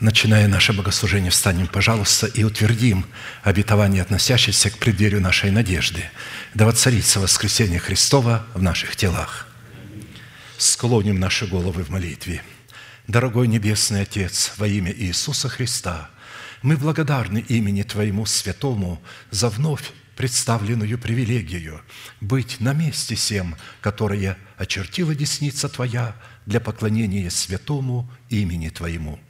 начиная наше богослужение, встанем, пожалуйста, и утвердим обетование, относящееся к преддверию нашей надежды. Да воцарится воскресение Христова в наших телах. Склоним наши головы в молитве. Дорогой Небесный Отец, во имя Иисуса Христа, мы благодарны имени Твоему Святому за вновь представленную привилегию быть на месте всем, которое очертила десница Твоя для поклонения святому имени Твоему –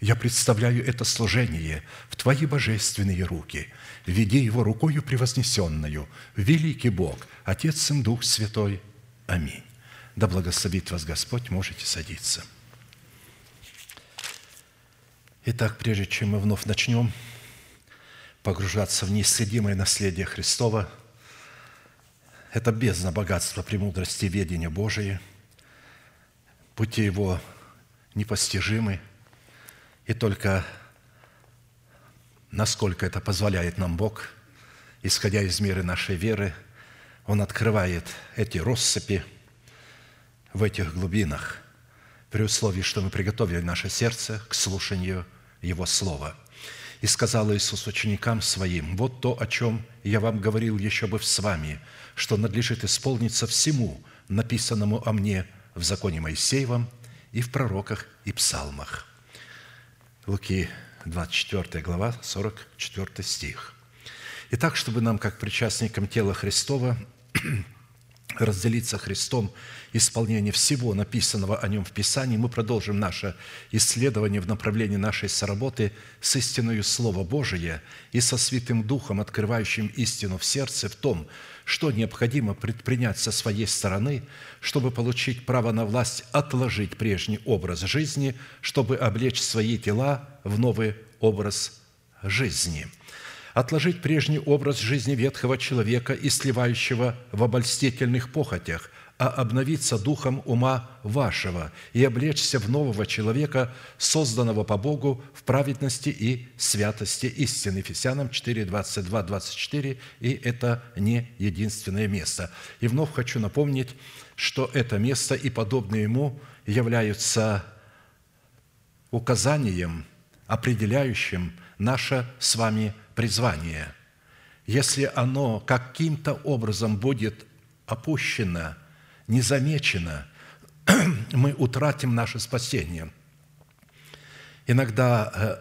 я представляю это служение в Твои божественные руки. Веди его рукою превознесенную, великий Бог, Отец, Сын, Дух Святой. Аминь. Да благословит вас Господь, можете садиться. Итак, прежде чем мы вновь начнем погружаться в неисследимое наследие Христова, это бездна богатства премудрости и ведения Божие, пути Его непостижимы – и только насколько это позволяет нам Бог, исходя из меры нашей веры, Он открывает эти россыпи в этих глубинах, при условии, что мы приготовили наше сердце к слушанию Его Слова. И сказал Иисус ученикам Своим, «Вот то, о чем я вам говорил еще бы с вами, что надлежит исполниться всему, написанному о мне в законе Моисеевом и в пророках и псалмах». Луки 24 глава, 44 стих. Итак, чтобы нам, как причастникам тела Христова, разделиться Христом исполнение всего написанного о Нем в Писании, мы продолжим наше исследование в направлении нашей соработы с истиною Слова Божия и со Святым Духом, открывающим истину в сердце в том, что необходимо предпринять со своей стороны, чтобы получить право на власть отложить прежний образ жизни, чтобы облечь свои тела в новый образ жизни – отложить прежний образ жизни ветхого человека и сливающего в обольстительных похотях, а обновиться духом ума вашего и облечься в нового человека, созданного по Богу в праведности и святости истины». Ефесянам 4, 22, 24, и это не единственное место. И вновь хочу напомнить, что это место и подобные ему являются указанием, определяющим наше с вами призвание. Если оно каким-то образом будет опущено – незамечено, мы утратим наше спасение. Иногда э,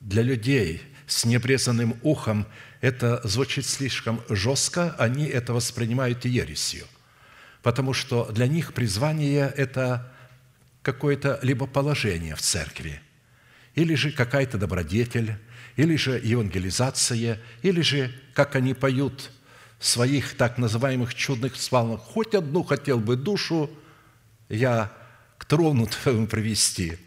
для людей с необрезанным ухом это звучит слишком жестко, они это воспринимают ересью, потому что для них призвание – это какое-то либо положение в церкви, или же какая-то добродетель, или же евангелизация, или же, как они поют своих так называемых чудных псалмах, хоть одну хотел бы душу я к трону твоему привести.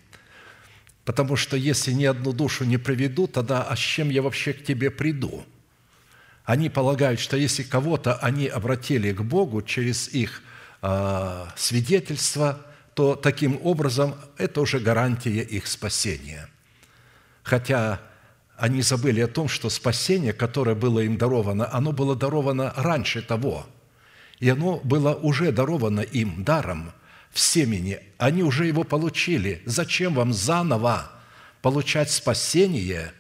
Потому что если ни одну душу не приведу, тогда а с чем я вообще к тебе приду? Они полагают, что если кого-то они обратили к Богу через их э, свидетельство, то таким образом это уже гарантия их спасения. Хотя они забыли о том, что спасение, которое было им даровано, оно было даровано раньше того. И оно было уже даровано им даром в семени. Они уже его получили. Зачем вам заново получать спасение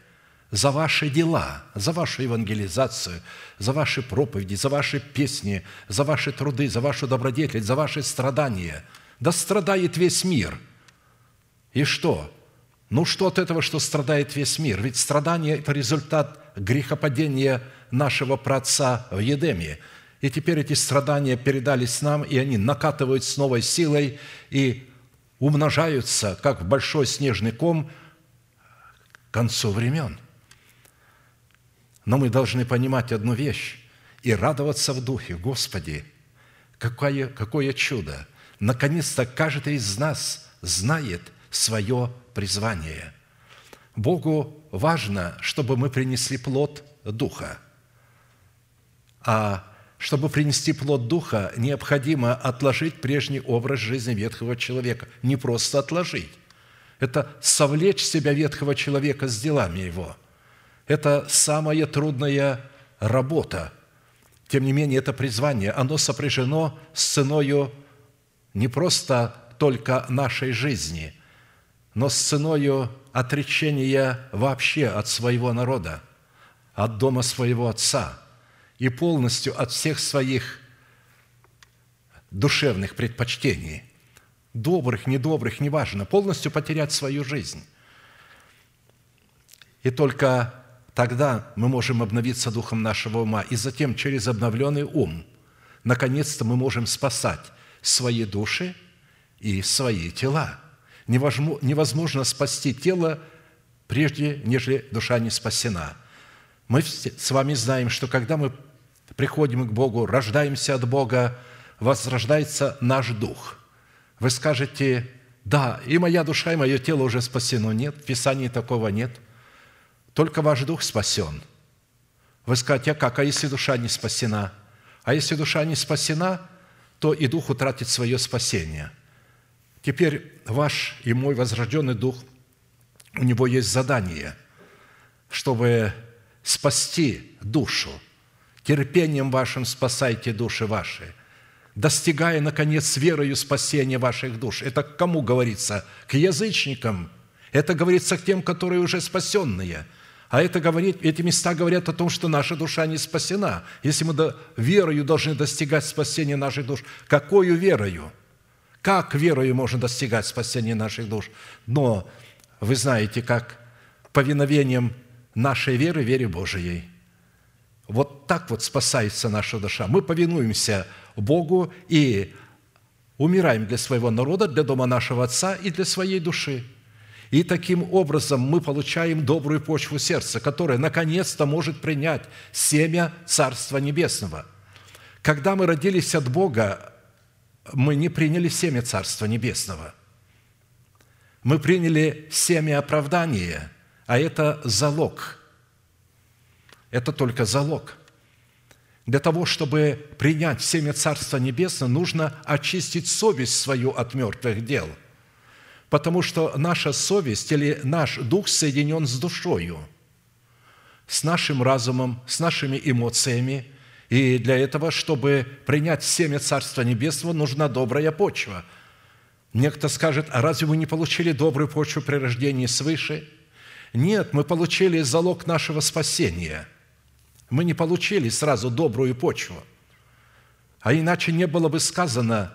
за ваши дела, за вашу евангелизацию, за ваши проповеди, за ваши песни, за ваши труды, за вашу добродетель, за ваши страдания? Да страдает весь мир. И что? Ну что от этого, что страдает весь мир? Ведь страдание – это результат грехопадения нашего праотца в Едеме. И теперь эти страдания передались нам, и они накатывают с новой силой и умножаются, как большой снежный ком, к концу времен. Но мы должны понимать одну вещь и радоваться в духе. Господи, какое, какое чудо! Наконец-то каждый из нас знает свое призвание. Богу важно, чтобы мы принесли плод Духа. А чтобы принести плод Духа, необходимо отложить прежний образ жизни ветхого человека. Не просто отложить. Это совлечь себя ветхого человека с делами его. Это самая трудная работа. Тем не менее, это призвание, оно сопряжено с ценою не просто только нашей жизни, но с ценою отречения вообще от своего народа, от дома своего отца и полностью от всех своих душевных предпочтений, добрых, недобрых, неважно, полностью потерять свою жизнь. И только тогда мы можем обновиться духом нашего ума, и затем через обновленный ум наконец-то мы можем спасать свои души и свои тела – невозможно спасти тело, прежде нежели душа не спасена. Мы с вами знаем, что когда мы приходим к Богу, рождаемся от Бога, возрождается наш дух. Вы скажете, да, и моя душа, и мое тело уже спасено. Нет, в Писании такого нет. Только ваш дух спасен. Вы скажете, а как, а если душа не спасена? А если душа не спасена, то и дух утратит свое спасение – Теперь ваш и мой возрожденный дух, у него есть задание, чтобы спасти душу. Терпением вашим спасайте души ваши, достигая, наконец, верою спасения ваших душ. Это к кому говорится? К язычникам. Это говорится к тем, которые уже спасенные. А это говорит, эти места говорят о том, что наша душа не спасена. Если мы до, верою должны достигать спасения наших душ, какую верою? Как верою можно достигать спасения наших душ? Но вы знаете, как повиновением нашей веры, вере Божией. Вот так вот спасается наша душа. Мы повинуемся Богу и умираем для своего народа, для дома нашего Отца и для своей души. И таким образом мы получаем добрую почву сердца, которая наконец-то может принять семя Царства Небесного. Когда мы родились от Бога, мы не приняли семя Царства Небесного. Мы приняли семя оправдания, а это залог. Это только залог. Для того, чтобы принять семя Царства Небесного, нужно очистить совесть свою от мертвых дел. Потому что наша совесть или наш дух соединен с душою, с нашим разумом, с нашими эмоциями – и для этого, чтобы принять семя Царства Небесного, нужна добрая почва. Некто скажет, а разве мы не получили добрую почву при рождении свыше? Нет, мы получили залог нашего спасения. Мы не получили сразу добрую почву. А иначе не было бы сказано,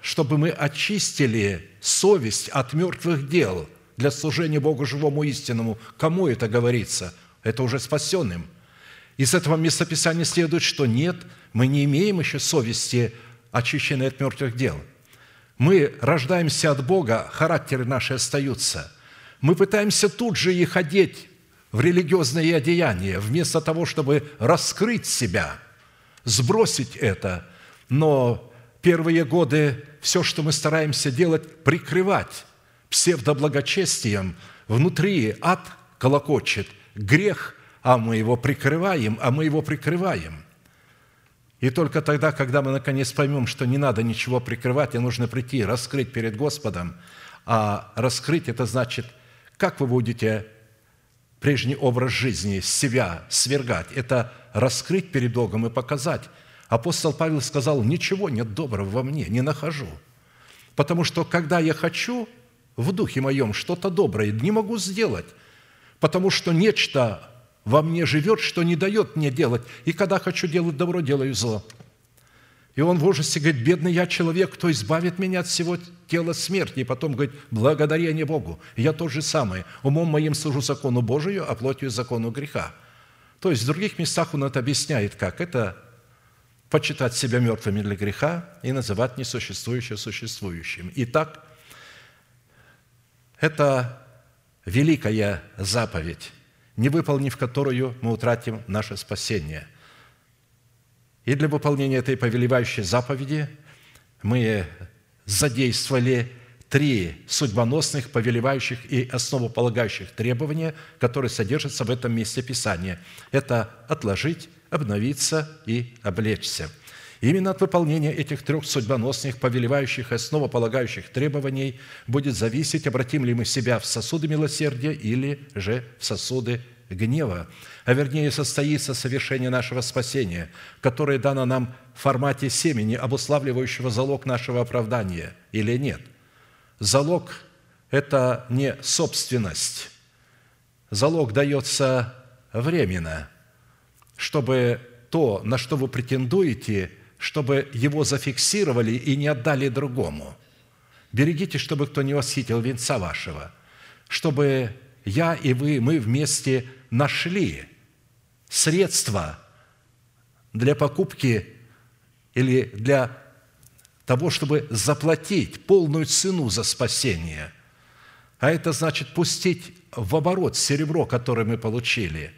чтобы мы очистили совесть от мертвых дел для служения Богу живому истинному. Кому это говорится? Это уже спасенным – из этого местописания следует, что нет, мы не имеем еще совести, очищенной от мертвых дел. Мы рождаемся от Бога, характеры наши остаются. Мы пытаемся тут же их одеть в религиозные одеяния, вместо того, чтобы раскрыть себя, сбросить это. Но первые годы все, что мы стараемся делать, прикрывать псевдоблагочестием, внутри ад колокочет, грех а мы его прикрываем, а мы его прикрываем. И только тогда, когда мы наконец поймем, что не надо ничего прикрывать, а нужно прийти и раскрыть перед Господом, а раскрыть – это значит, как вы будете прежний образ жизни себя свергать. Это раскрыть перед Богом и показать. Апостол Павел сказал, ничего нет доброго во мне, не нахожу. Потому что, когда я хочу в духе моем что-то доброе, не могу сделать, потому что нечто во мне живет, что не дает мне делать. И когда хочу делать добро, делаю зло. И он в ужасе говорит, бедный я человек, кто избавит меня от всего тела смерти. И потом говорит, благодарение Богу. я то же самое. Умом моим служу закону Божию, а плотью закону греха. То есть в других местах он это объясняет как? Это почитать себя мертвыми для греха и называть несуществующее существующим. Итак, это великая заповедь, не выполнив которую мы утратим наше спасение – и для выполнения этой повелевающей заповеди мы задействовали три судьбоносных, повелевающих и основополагающих требования, которые содержатся в этом месте Писания. Это отложить, обновиться и облечься. Именно от выполнения этих трех судьбоносных, повелевающих и основополагающих требований будет зависеть, обратим ли мы себя в сосуды милосердия или же в сосуды гнева, а вернее состоится совершение нашего спасения, которое дано нам в формате семени, обуславливающего залог нашего оправдания, или нет. Залог – это не собственность. Залог дается временно, чтобы то, на что вы претендуете, чтобы его зафиксировали и не отдали другому. Берегите, чтобы кто не восхитил венца вашего, чтобы я и вы, мы вместе нашли средства для покупки или для того, чтобы заплатить полную цену за спасение. А это значит пустить в оборот серебро, которое мы получили,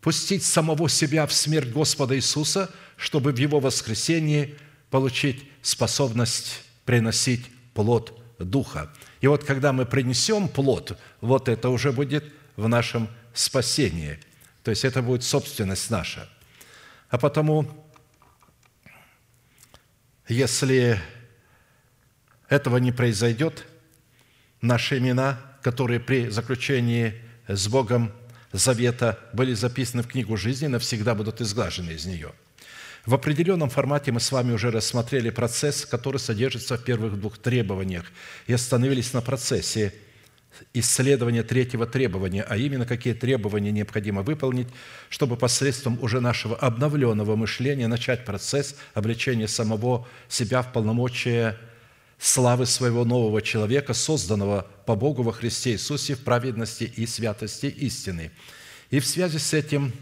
пустить самого себя в смерть Господа Иисуса, чтобы в Его воскресении получить способность приносить плод Духа. И вот когда мы принесем плод, вот это уже будет в нашем спасении. То есть это будет собственность наша. А потому, если этого не произойдет, наши имена, которые при заключении с Богом завета были записаны в книгу жизни, навсегда будут изглажены из нее. В определенном формате мы с вами уже рассмотрели процесс, который содержится в первых двух требованиях, и остановились на процессе – исследования третьего требования, а именно какие требования необходимо выполнить, чтобы посредством уже нашего обновленного мышления начать процесс обличения самого себя в полномочия славы своего нового человека, созданного по Богу во Христе Иисусе в праведности и святости истины. И в связи с этим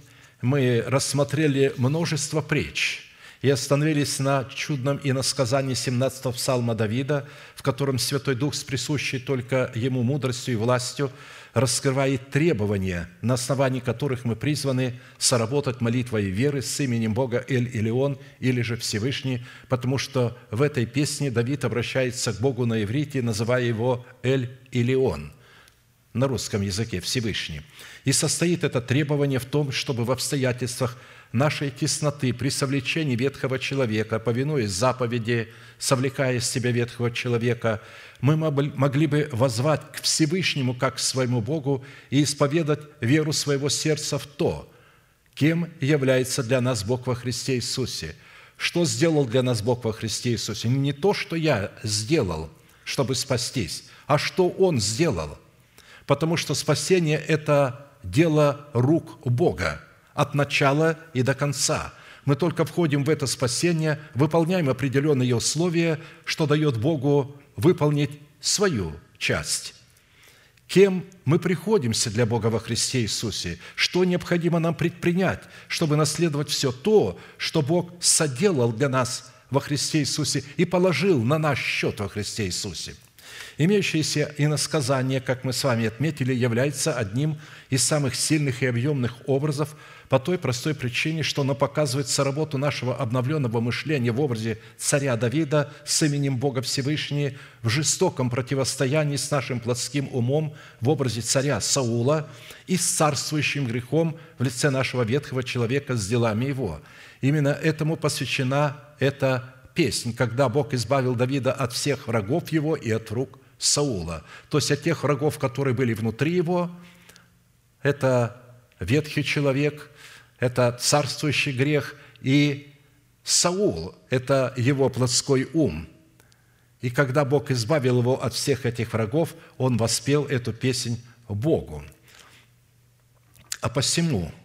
мы рассмотрели множество преч – и остановились на чудном иносказании 17-го псалма Давида, в котором Святой Дух с присущей только Ему мудростью и властью раскрывает требования, на основании которых мы призваны соработать молитвой веры с именем Бога Эль-Илион или же Всевышний, потому что в этой песне Давид обращается к Богу на иврите, называя его Эль-Илион – на русском языке Всевышний. И состоит это требование в том, чтобы в обстоятельствах нашей тесноты при совлечении ветхого человека, повинуясь заповеди, совлекая из себя ветхого человека, мы могли бы возвать к Всевышнему как к своему Богу и исповедать веру своего сердца в то, кем является для нас Бог во Христе Иисусе. Что сделал для нас Бог во Христе Иисусе? Не то, что я сделал, чтобы спастись, а что Он сделал. Потому что спасение – это дело рук Бога – от начала и до конца. Мы только входим в это спасение, выполняем определенные условия, что дает Богу выполнить свою часть. Кем мы приходимся для Бога во Христе Иисусе? Что необходимо нам предпринять, чтобы наследовать все то, что Бог соделал для нас во Христе Иисусе и положил на наш счет во Христе Иисусе – Имеющееся иносказание, как мы с вами отметили, является одним из самых сильных и объемных образов по той простой причине, что оно показывает соработу нашего обновленного мышления в образе царя Давида с именем Бога Всевышнего в жестоком противостоянии с нашим плотским умом в образе царя Саула и с царствующим грехом в лице нашего ветхого человека с делами его. Именно этому посвящена эта песнь, когда Бог избавил Давида от всех врагов его и от рук Саула, то есть от тех врагов, которые были внутри его, это ветхий человек, это царствующий грех, и Саул – это его плотской ум. И когда Бог избавил его от всех этих врагов, он воспел эту песнь Богу. А посему, что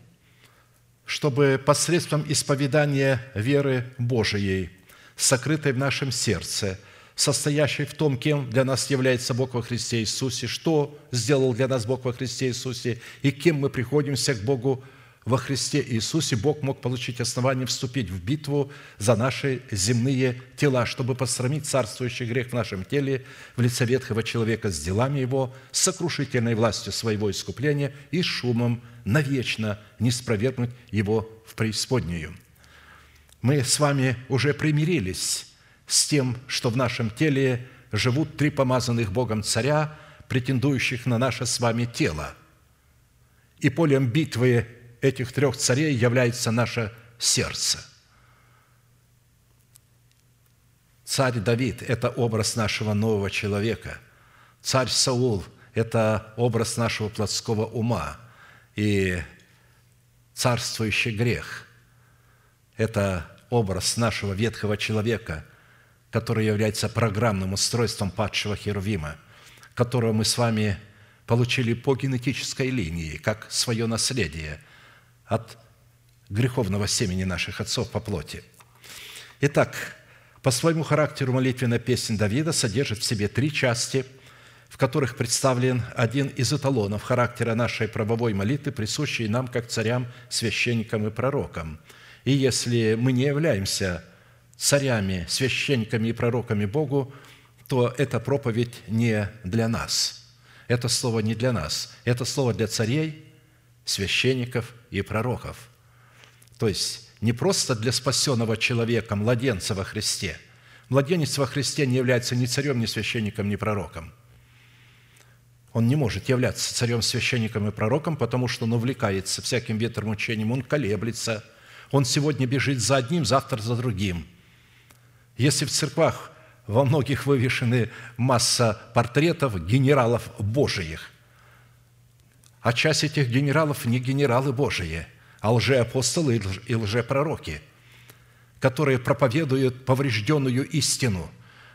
чтобы посредством исповедания веры Божией, сокрытой в нашем сердце, состоящей в том, кем для нас является Бог во Христе Иисусе, что сделал для нас Бог во Христе Иисусе и кем мы приходимся к Богу во Христе Иисусе, Бог мог получить основание вступить в битву за наши земные тела, чтобы посрамить царствующий грех в нашем теле в лице ветхого человека с делами его, с сокрушительной властью своего искупления и шумом навечно не спровергнуть его в преисподнюю. Мы с вами уже примирились с тем, что в нашем теле живут три помазанных Богом царя, претендующих на наше с вами тело. И полем битвы этих трех царей является наше сердце. Царь Давид – это образ нашего нового человека. Царь Саул – это образ нашего плотского ума. И царствующий грех – это образ нашего ветхого человека, который является программным устройством падшего Херувима, которого мы с вами получили по генетической линии, как свое наследие – от греховного семени наших отцов по плоти. Итак, по своему характеру молитвенная песня Давида содержит в себе три части, в которых представлен один из эталонов характера нашей правовой молитвы, присущий нам как царям, священникам и пророкам. И если мы не являемся царями, священниками и пророками Богу, то эта проповедь не для нас. Это слово не для нас. Это слово для царей, священников и пророков. То есть не просто для спасенного человека, младенца во Христе. Младенец во Христе не является ни царем, ни священником, ни пророком. Он не может являться царем, священником и пророком, потому что он увлекается всяким ветром учением, он колеблется. Он сегодня бежит за одним, завтра за другим. Если в церквах во многих вывешены масса портретов генералов Божиих, а часть этих генералов не генералы Божии, а лжеапостолы и лжепророки, которые проповедуют поврежденную истину,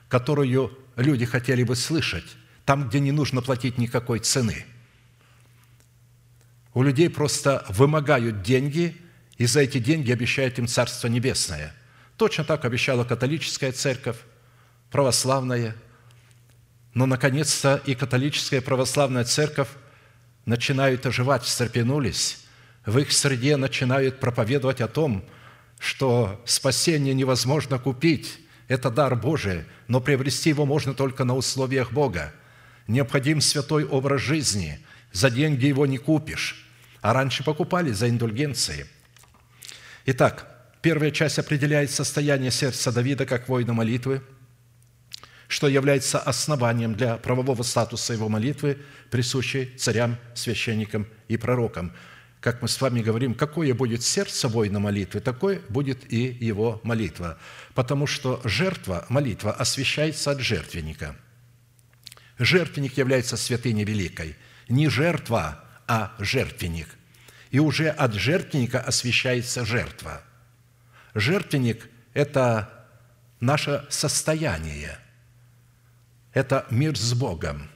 которую люди хотели бы слышать, там, где не нужно платить никакой цены. У людей просто вымогают деньги, и за эти деньги обещают им Царство Небесное. Точно так обещала католическая церковь, православная. Но, наконец-то, и католическая православная церковь начинают оживать, встрепенулись, в их среде начинают проповедовать о том, что спасение невозможно купить, это дар Божий, но приобрести его можно только на условиях Бога. Необходим святой образ жизни, за деньги его не купишь, а раньше покупали за индульгенции. Итак, первая часть определяет состояние сердца Давида как воина молитвы – что является основанием для правового статуса его молитвы, присущей царям, священникам и пророкам. Как мы с вами говорим, какое будет сердце воина молитвы, такое будет и его молитва. Потому что жертва, молитва освящается от жертвенника. Жертвенник является святыней великой. Не жертва, а жертвенник. И уже от жертвенника освящается жертва. Жертвенник – это наше состояние – это мир с Богом,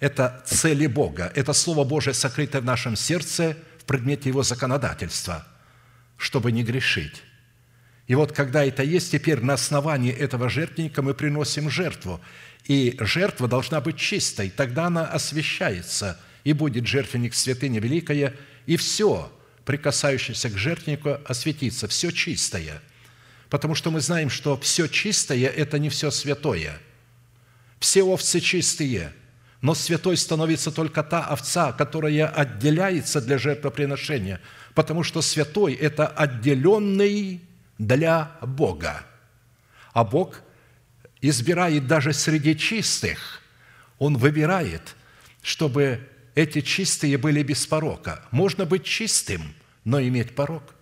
это цели Бога, это Слово Божие, сокрытое в нашем сердце в предмете Его законодательства, чтобы не грешить. И вот когда это есть, теперь на основании этого жертвенника мы приносим жертву. И жертва должна быть чистой, тогда она освящается, и будет жертвенник святыня великая, и все, прикасающееся к жертвеннику, осветится, все чистое. Потому что мы знаем, что все чистое – это не все святое – все овцы чистые, но святой становится только та овца, которая отделяется для жертвоприношения, потому что святой – это отделенный для Бога. А Бог избирает даже среди чистых, Он выбирает, чтобы эти чистые были без порока. Можно быть чистым, но иметь порок.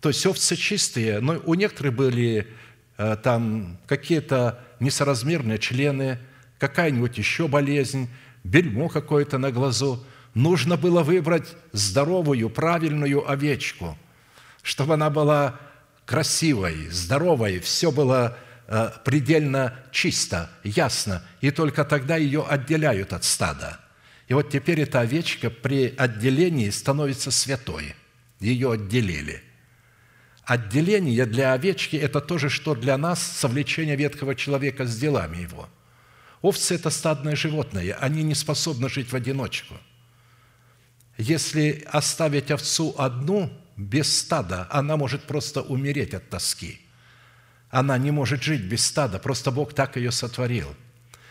То есть овцы чистые, но у некоторых были э, там какие-то несоразмерные члены, какая-нибудь еще болезнь, бельмо какое-то на глазу. Нужно было выбрать здоровую, правильную овечку, чтобы она была красивой, здоровой, все было э, предельно чисто, ясно, и только тогда ее отделяют от стада. И вот теперь эта овечка при отделении становится святой. ее отделили. Отделение для овечки – это то же, что для нас совлечение ветхого человека с делами его. Овцы – это стадное животное, они не способны жить в одиночку. Если оставить овцу одну, без стада, она может просто умереть от тоски. Она не может жить без стада, просто Бог так ее сотворил.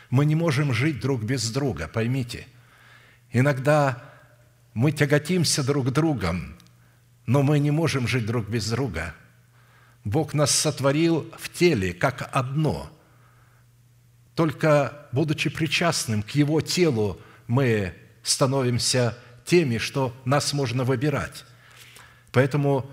Мы не можем жить друг без друга, поймите. Иногда мы тяготимся друг другом, но мы не можем жить друг без друга. Бог нас сотворил в теле как одно. Только будучи причастным к Его телу, мы становимся теми, что нас можно выбирать. Поэтому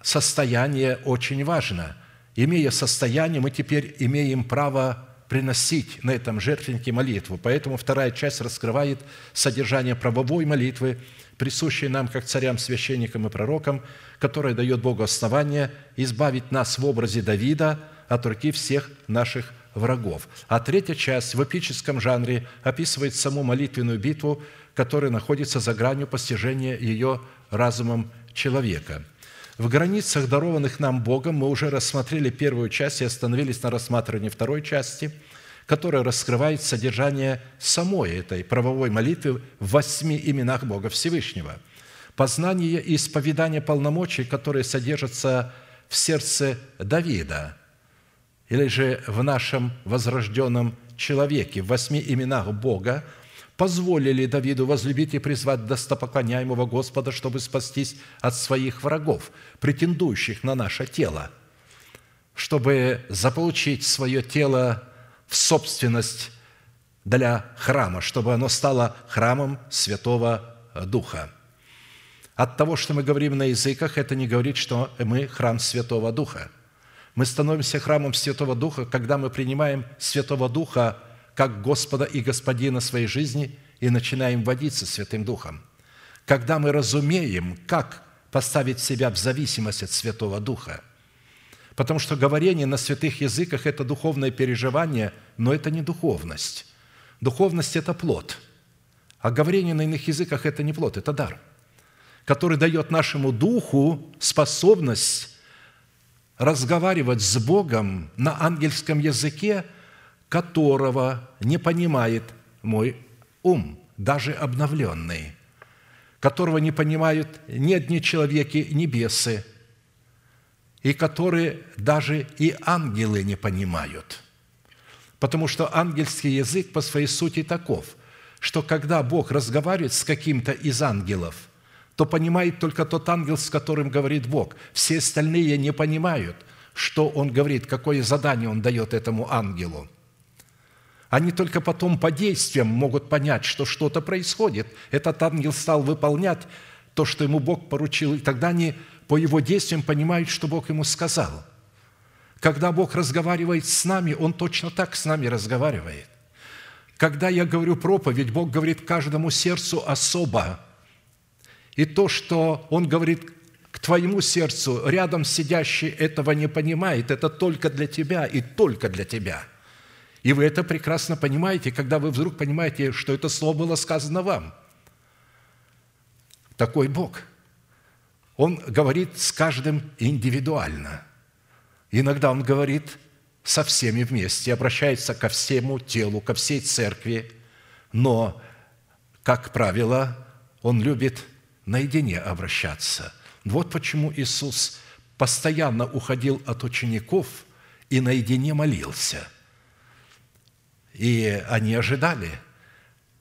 состояние очень важно. Имея состояние, мы теперь имеем право приносить на этом жертвеннике молитву. Поэтому вторая часть раскрывает содержание правовой молитвы, присущей нам, как царям, священникам и пророкам, которая дает Богу основание избавить нас в образе Давида от руки всех наших врагов. А третья часть в эпическом жанре описывает саму молитвенную битву, которая находится за гранью постижения ее разумом человека. В границах, дарованных нам Богом, мы уже рассмотрели первую часть и остановились на рассматривании второй части, которая раскрывает содержание самой этой правовой молитвы в восьми именах Бога Всевышнего. Познание и исповедание полномочий, которые содержатся в сердце Давида, или же в нашем возрожденном человеке, в восьми именах Бога – позволили Давиду возлюбить и призвать достопоклоняемого Господа, чтобы спастись от своих врагов, претендующих на наше тело, чтобы заполучить свое тело в собственность для храма, чтобы оно стало храмом Святого Духа. От того, что мы говорим на языках, это не говорит, что мы храм Святого Духа. Мы становимся храмом Святого Духа, когда мы принимаем Святого Духа – как Господа и Господина своей жизни и начинаем водиться Святым Духом. Когда мы разумеем, как поставить себя в зависимость от Святого Духа. Потому что говорение на святых языках – это духовное переживание, но это не духовность. Духовность – это плод. А говорение на иных языках – это не плод, это дар, который дает нашему духу способность разговаривать с Богом на ангельском языке – которого не понимает мой ум, даже обновленный, которого не понимают ни одни человеки, ни бесы, и которые даже и ангелы не понимают. Потому что ангельский язык по своей сути таков, что когда Бог разговаривает с каким-то из ангелов, то понимает только тот ангел, с которым говорит Бог. Все остальные не понимают, что Он говорит, какое задание Он дает этому ангелу – они только потом по действиям могут понять, что что-то происходит. Этот ангел стал выполнять то, что ему Бог поручил, и тогда они по его действиям понимают, что Бог ему сказал. Когда Бог разговаривает с нами, Он точно так с нами разговаривает. Когда я говорю проповедь, Бог говорит каждому сердцу особо. И то, что Он говорит к твоему сердцу, рядом сидящий этого не понимает, это только для тебя и только для тебя – и вы это прекрасно понимаете, когда вы вдруг понимаете, что это слово было сказано вам. Такой Бог. Он говорит с каждым индивидуально. Иногда Он говорит со всеми вместе, обращается ко всему телу, ко всей церкви, но, как правило, Он любит наедине обращаться. Вот почему Иисус постоянно уходил от учеников и наедине молился – и они ожидали.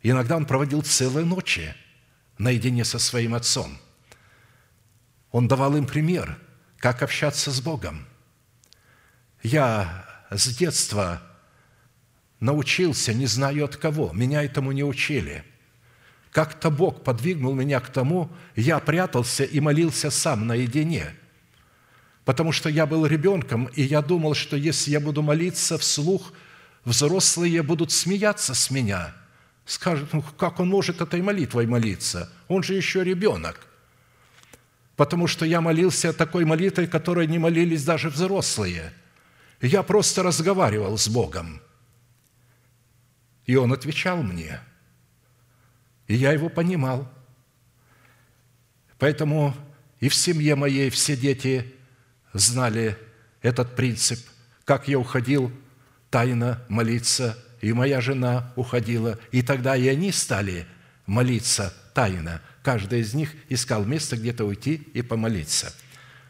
Иногда он проводил целые ночи наедине со своим отцом. Он давал им пример, как общаться с Богом. Я с детства научился, не знаю от кого, меня этому не учили. Как-то Бог подвигнул меня к тому, я прятался и молился сам наедине – потому что я был ребенком, и я думал, что если я буду молиться вслух, взрослые будут смеяться с меня. Скажут, ну как он может этой молитвой молиться? Он же еще ребенок. Потому что я молился такой молитвой, которой не молились даже взрослые. Я просто разговаривал с Богом. И Он отвечал мне. И я его понимал. Поэтому И в семье моей все дети знали этот принцип, как я уходил тайно молиться, и моя жена уходила, и тогда и они стали молиться тайно. Каждый из них искал место где-то уйти и помолиться.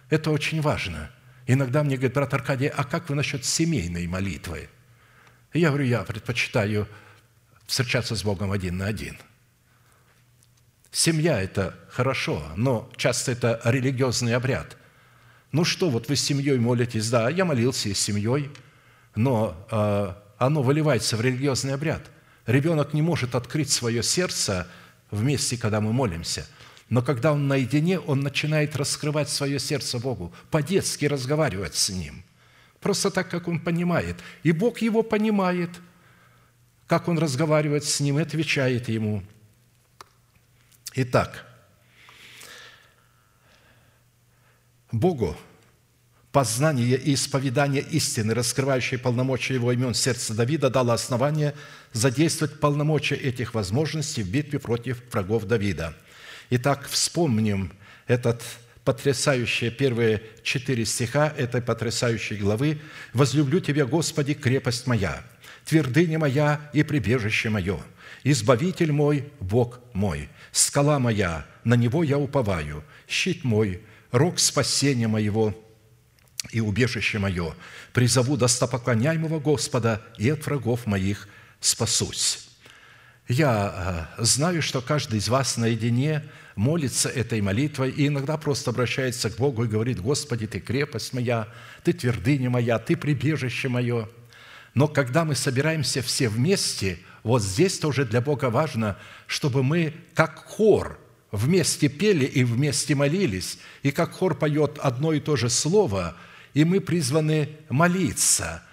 Это очень важно. Иногда мне говорят, брат Аркадий, а как вы насчет семейной молитвы? Я говорю, я предпочитаю встречаться с Богом один на один. Семья – это хорошо, но часто это религиозный обряд. Ну что, вот вы с семьей молитесь, да, я молился и с семьей, но э, оно выливается в религиозный обряд. Ребенок не может открыть свое сердце вместе, когда мы молимся. Но когда он наедине, он начинает раскрывать свое сердце Богу, по-детски разговаривать с Ним. Просто так, как он понимает. И Бог его понимает, как он разговаривает с Ним и отвечает Ему. Итак, Богу познание и исповедание истины, раскрывающее полномочия его имен. Сердца Давида, дало основание задействовать полномочия этих возможностей в битве против врагов Давида. Итак, вспомним этот потрясающие первые четыре стиха этой потрясающей главы. «Возлюблю Тебя, Господи, крепость моя, твердыня моя и прибежище мое, избавитель мой, Бог мой, скала моя, на Него я уповаю, щит мой, рог спасения моего, и убежище мое. Призову достопоклоняемого Господа, и от врагов моих спасусь». Я э, знаю, что каждый из вас наедине молится этой молитвой и иногда просто обращается к Богу и говорит, «Господи, Ты крепость моя, Ты твердыня моя, Ты прибежище мое». Но когда мы собираемся все вместе, вот здесь тоже для Бога важно, чтобы мы как хор вместе пели и вместе молились, и как хор поет одно и то же слово – и мы призваны молиться.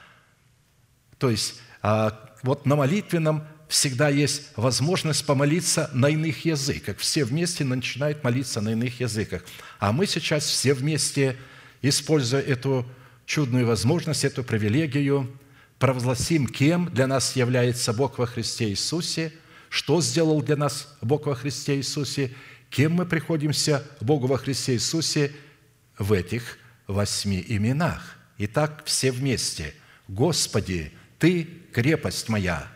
То есть а, вот на молитвенном всегда есть возможность помолиться на иных языках. Все вместе начинают молиться на иных языках. А мы сейчас все вместе, используя эту чудную возможность, эту привилегию, провозгласим, кем для нас является Бог во Христе Иисусе, что сделал для нас Бог во Христе Иисусе, кем мы приходимся Богу во Христе Иисусе в этих восьми именах. Итак, все вместе. Господи, Ты крепость моя.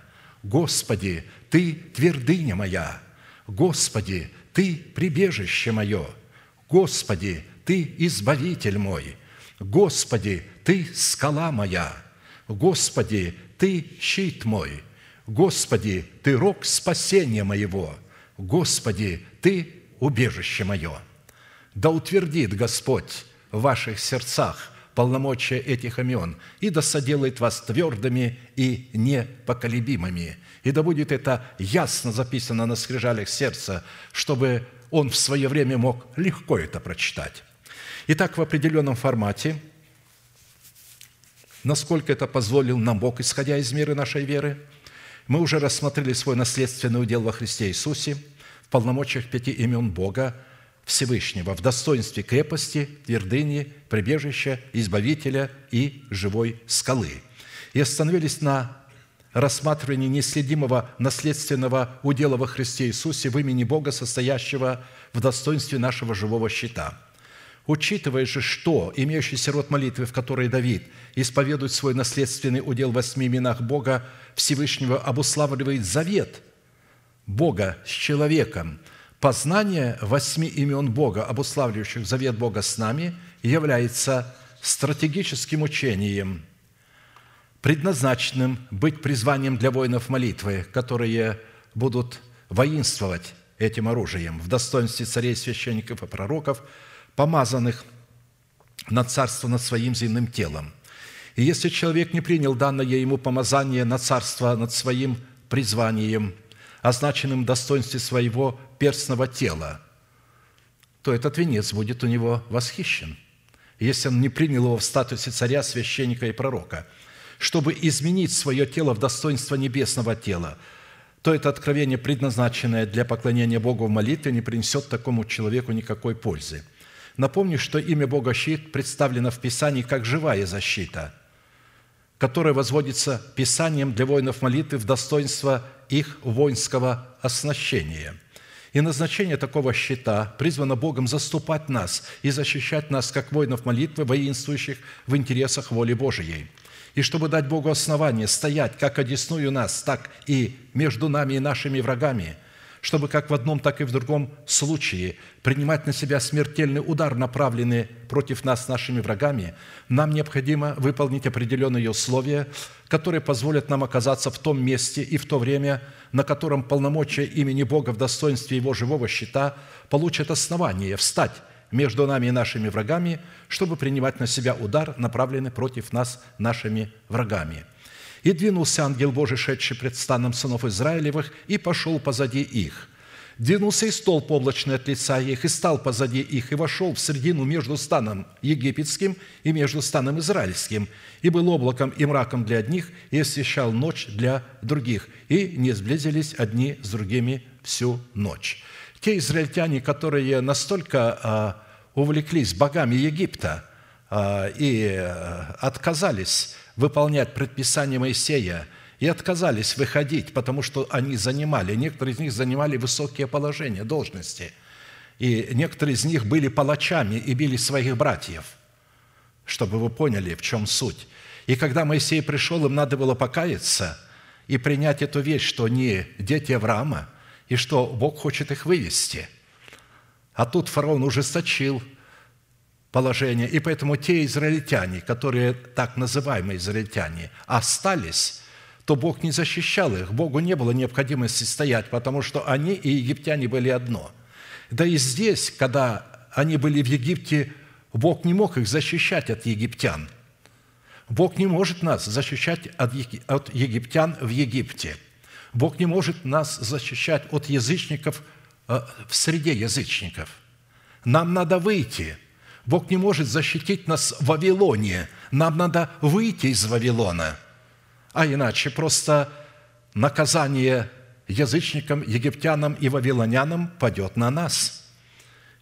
Господи, Ты твердыня моя. Господи, Ты прибежище мое. Господи, Ты избавитель мой. Господи, Ты скала моя. Господи, Ты щит мой. Господи, Ты рог спасения моего. Господи, Ты убежище мое. Да утвердит Господь в ваших сердцах полномочия этих имен, и да соделает вас твердыми и непоколебимыми. И да будет это ясно записано на скрижалях сердца, чтобы он в свое время мог легко это прочитать. Итак, в определенном формате, насколько это позволил нам Бог, исходя из меры нашей веры, мы уже рассмотрели свой наследственный удел во Христе Иисусе в полномочиях пяти имен Бога – Всевышнего в достоинстве крепости, твердыни, прибежища, избавителя и живой скалы. И остановились на рассматривании неследимого наследственного удела во Христе Иисусе в имени Бога, состоящего в достоинстве нашего живого щита. Учитывая же, что имеющийся род молитвы, в которой Давид исповедует свой наследственный удел в восьми именах Бога Всевышнего, обуславливает завет Бога с человеком – Познание восьми имен Бога, обуславливающих завет Бога с нами, является стратегическим учением, предназначенным быть призванием для воинов молитвы, которые будут воинствовать этим оружием в достоинстве царей, священников и пророков, помазанных на царство над своим земным телом. И если человек не принял данное ему помазание на царство над своим призванием – означенным в достоинстве своего перстного тела, то этот венец будет у него восхищен, если он не принял его в статусе царя, священника и пророка. Чтобы изменить свое тело в достоинство небесного тела, то это откровение, предназначенное для поклонения Богу в молитве, не принесет такому человеку никакой пользы. Напомню, что имя Бога Щит представлено в Писании как живая защита, которая возводится Писанием для воинов молитвы в достоинство их воинского оснащения. И назначение такого щита призвано Богом заступать нас и защищать нас, как воинов молитвы, воинствующих в интересах воли Божией. И чтобы дать Богу основание стоять как одесную нас, так и между нами и нашими врагами – чтобы как в одном, так и в другом случае принимать на себя смертельный удар, направленный против нас нашими врагами, нам необходимо выполнить определенные условия, которые позволят нам оказаться в том месте и в то время, на котором полномочия имени Бога в достоинстве Его живого щита получат основание встать между нами и нашими врагами, чтобы принимать на себя удар, направленный против нас нашими врагами – и двинулся ангел Божий, шедший пред станом сынов Израилевых, и пошел позади их. Двинулся и столб облачный от лица их, и стал позади их, и вошел в середину между станом египетским и между станом израильским, и был облаком и мраком для одних, и освещал ночь для других, и не сблизились одни с другими всю ночь». Те израильтяне, которые настолько а, увлеклись богами Египта а, и а, отказались выполнять предписания Моисея и отказались выходить, потому что они занимали, некоторые из них занимали высокие положения, должности, и некоторые из них были палачами и били своих братьев, чтобы вы поняли, в чем суть. И когда Моисей пришел, им надо было покаяться и принять эту вещь, что они дети Авраама, и что Бог хочет их вывести. А тут фараон ужесточил положение. И поэтому те израильтяне, которые так называемые израильтяне, остались, то Бог не защищал их. Богу не было необходимости стоять, потому что они и египтяне были одно. Да и здесь, когда они были в Египте, Бог не мог их защищать от египтян. Бог не может нас защищать от египтян в Египте. Бог не может нас защищать от язычников э, в среде язычников. Нам надо выйти – Бог не может защитить нас в Вавилоне. Нам надо выйти из Вавилона. А иначе просто наказание язычникам, египтянам и вавилонянам падет на нас.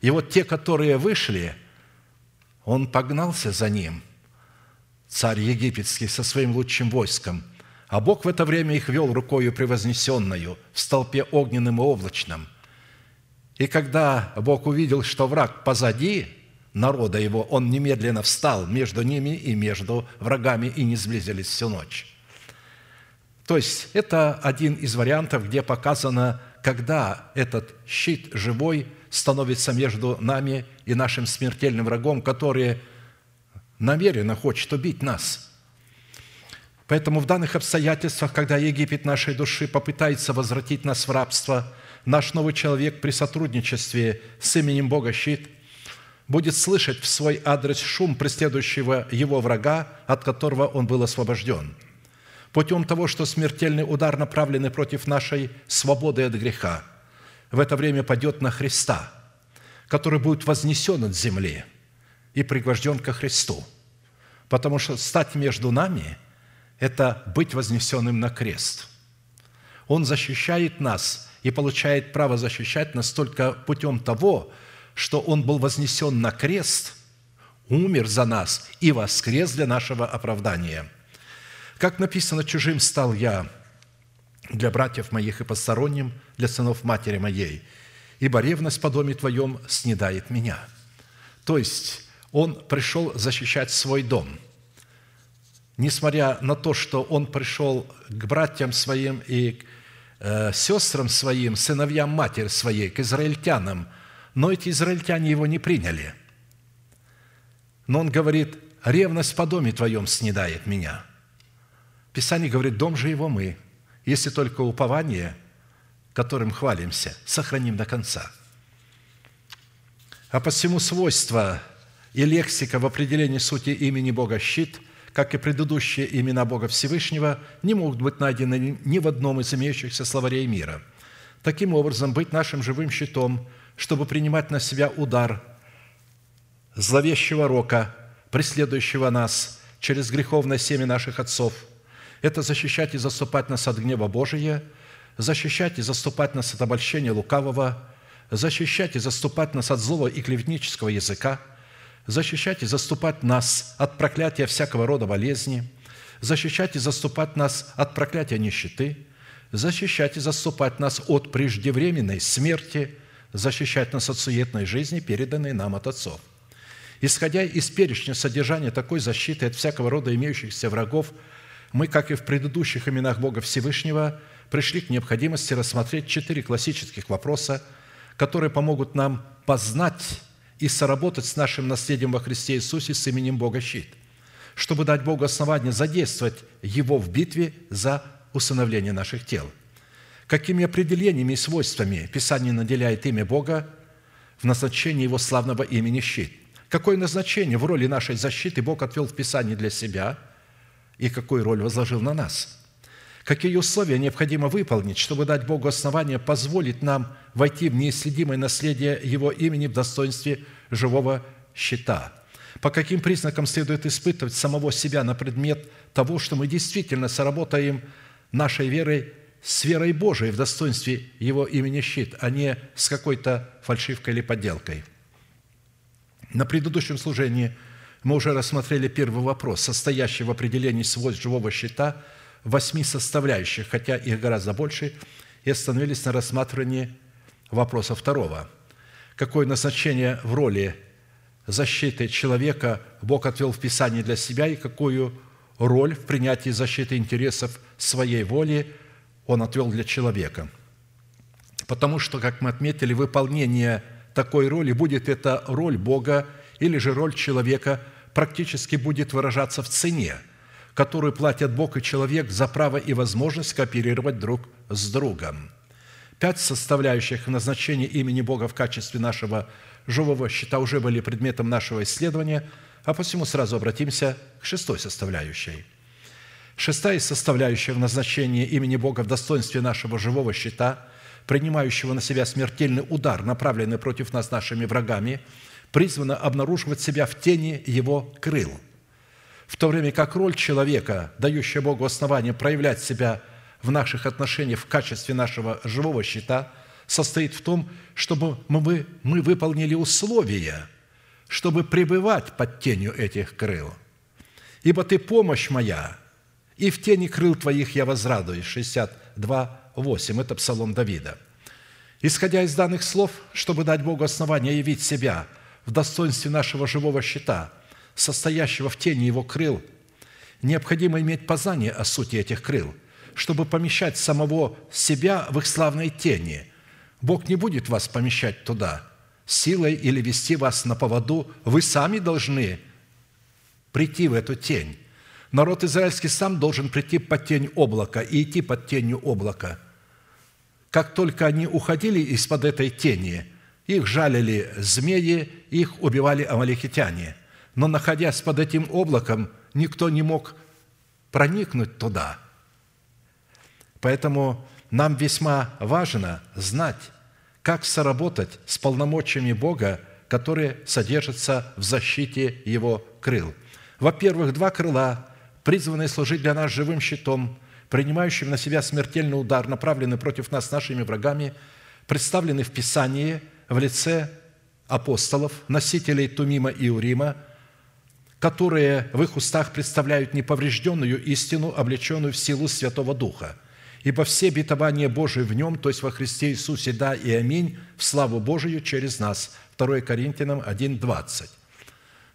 И вот те, которые вышли, он погнался за ним, царь египетский, со своим лучшим войском. А Бог в это время их вел рукою превознесенную в столпе огненным и облачным. И когда Бог увидел, что враг позади – народа его, он немедленно встал между ними и между врагами, и не сблизились всю ночь. То есть это один из вариантов, где показано, когда этот щит живой становится между нами и нашим смертельным врагом, который намеренно хочет убить нас. Поэтому в данных обстоятельствах, когда Египет нашей души попытается возвратить нас в рабство, наш новый человек при сотрудничестве с именем Бога щит – будет слышать в свой адрес шум преследующего его врага, от которого он был освобожден, путем того, что смертельный удар, направленный против нашей свободы от греха, в это время падет на Христа, который будет вознесен от земли и пригвожден ко Христу. Потому что стать между нами – это быть вознесенным на крест. Он защищает нас и получает право защищать нас только путем того, что Он был вознесен на крест, умер за нас и воскрес для нашего оправдания. Как написано, чужим стал я для братьев моих и посторонним, для сынов матери моей, ибо ревность по доме твоем снедает меня». То есть он пришел защищать свой дом. Несмотря на то, что он пришел к братьям своим и к э, сестрам своим, сыновьям матери своей, к израильтянам – но эти израильтяне его не приняли. Но он говорит, ревность по доме твоем снедает меня. Писание говорит, дом же его мы, если только упование, которым хвалимся, сохраним до конца. А посему свойства и лексика в определении сути имени Бога щит, как и предыдущие имена Бога Всевышнего, не могут быть найдены ни в одном из имеющихся словарей мира. Таким образом, быть нашим живым щитом – чтобы принимать на себя удар зловещего рока, преследующего нас через греховное семя наших отцов. Это защищать и заступать нас от гнева Божия, защищать и заступать нас от обольщения лукавого, защищать и заступать нас от злого и клеветнического языка, защищать и заступать нас от проклятия всякого рода болезни, защищать и заступать нас от проклятия нищеты, защищать и заступать нас от преждевременной смерти – защищать нас от суетной жизни, переданной нам от отцов. Исходя из перечня содержания такой защиты от всякого рода имеющихся врагов, мы, как и в предыдущих именах Бога Всевышнего, пришли к необходимости рассмотреть четыре классических вопроса, которые помогут нам познать и соработать с нашим наследием во Христе Иисусе с именем Бога Щит, чтобы дать Богу основание задействовать Его в битве за усыновление наших тел. Какими определениями и свойствами Писание наделяет имя Бога в назначении Его славного имени Щит? Какое назначение в роли нашей защиты Бог отвел в Писании для себя и какую роль возложил на нас? Какие условия необходимо выполнить, чтобы дать Богу основание позволить нам войти в неисследимое наследие Его имени в достоинстве живого щита? По каким признакам следует испытывать самого себя на предмет того, что мы действительно сработаем нашей верой с верой Божией в достоинстве Его имени щит, а не с какой-то фальшивкой или подделкой. На предыдущем служении мы уже рассмотрели первый вопрос, состоящий в определении свойств живого щита восьми составляющих, хотя их гораздо больше, и остановились на рассматривании вопроса второго. Какое назначение в роли защиты человека Бог отвел в Писании для себя и какую роль в принятии защиты интересов своей воли Он отвел для человека. Потому что, как мы отметили, выполнение такой роли, будет это роль Бога или же роль человека, практически будет выражаться в цене, которую платят Бог и человек за право и возможность кооперировать друг с другом. Пять составляющих назначения имени Бога в качестве нашего живого счета уже были предметом нашего исследования – а посему сразу обратимся к шестой составляющей. Шестая составляющая в назначении имени Бога в достоинстве нашего живого щита, принимающего на себя смертельный удар, направленный против нас нашими врагами, призвана обнаруживать себя в тени Его крыл. В то время как роль человека, дающая Богу основание проявлять себя в наших отношениях в качестве нашего живого щита, состоит в том, чтобы мы, мы выполнили условия – чтобы пребывать под тенью этих крыл. Ибо Ты помощь моя, и в тени крыл Твоих я возрадуюсь». 62, 8. Это псалом Давида. Исходя из данных слов, чтобы дать Богу основание явить себя в достоинстве нашего живого щита, состоящего в тени Его крыл, необходимо иметь познание о сути этих крыл, чтобы помещать самого себя в их славной тени. Бог не будет вас помещать туда – силой или вести вас на поводу, вы сами должны прийти в эту тень. Народ израильский сам должен прийти под тень облака и идти под тенью облака. Как только они уходили из-под этой тени, их жалили змеи, их убивали амалихитяне. Но находясь под этим облаком, никто не мог проникнуть туда. Поэтому нам весьма важно знать, как соработать с полномочиями Бога, которые содержатся в защите Его крыл. Во-первых, два крыла, призванные служить для нас живым щитом, принимающим на себя смертельный удар, направленный против нас нашими врагами, представлены в Писании в лице апостолов, носителей Тумима и Урима, которые в их устах представляют неповрежденную истину, облеченную в силу Святого Духа – Ибо все обетования Божии в Нем, то есть во Христе Иисусе, да и аминь, в славу Божию через нас». 2 Коринфянам 1,20.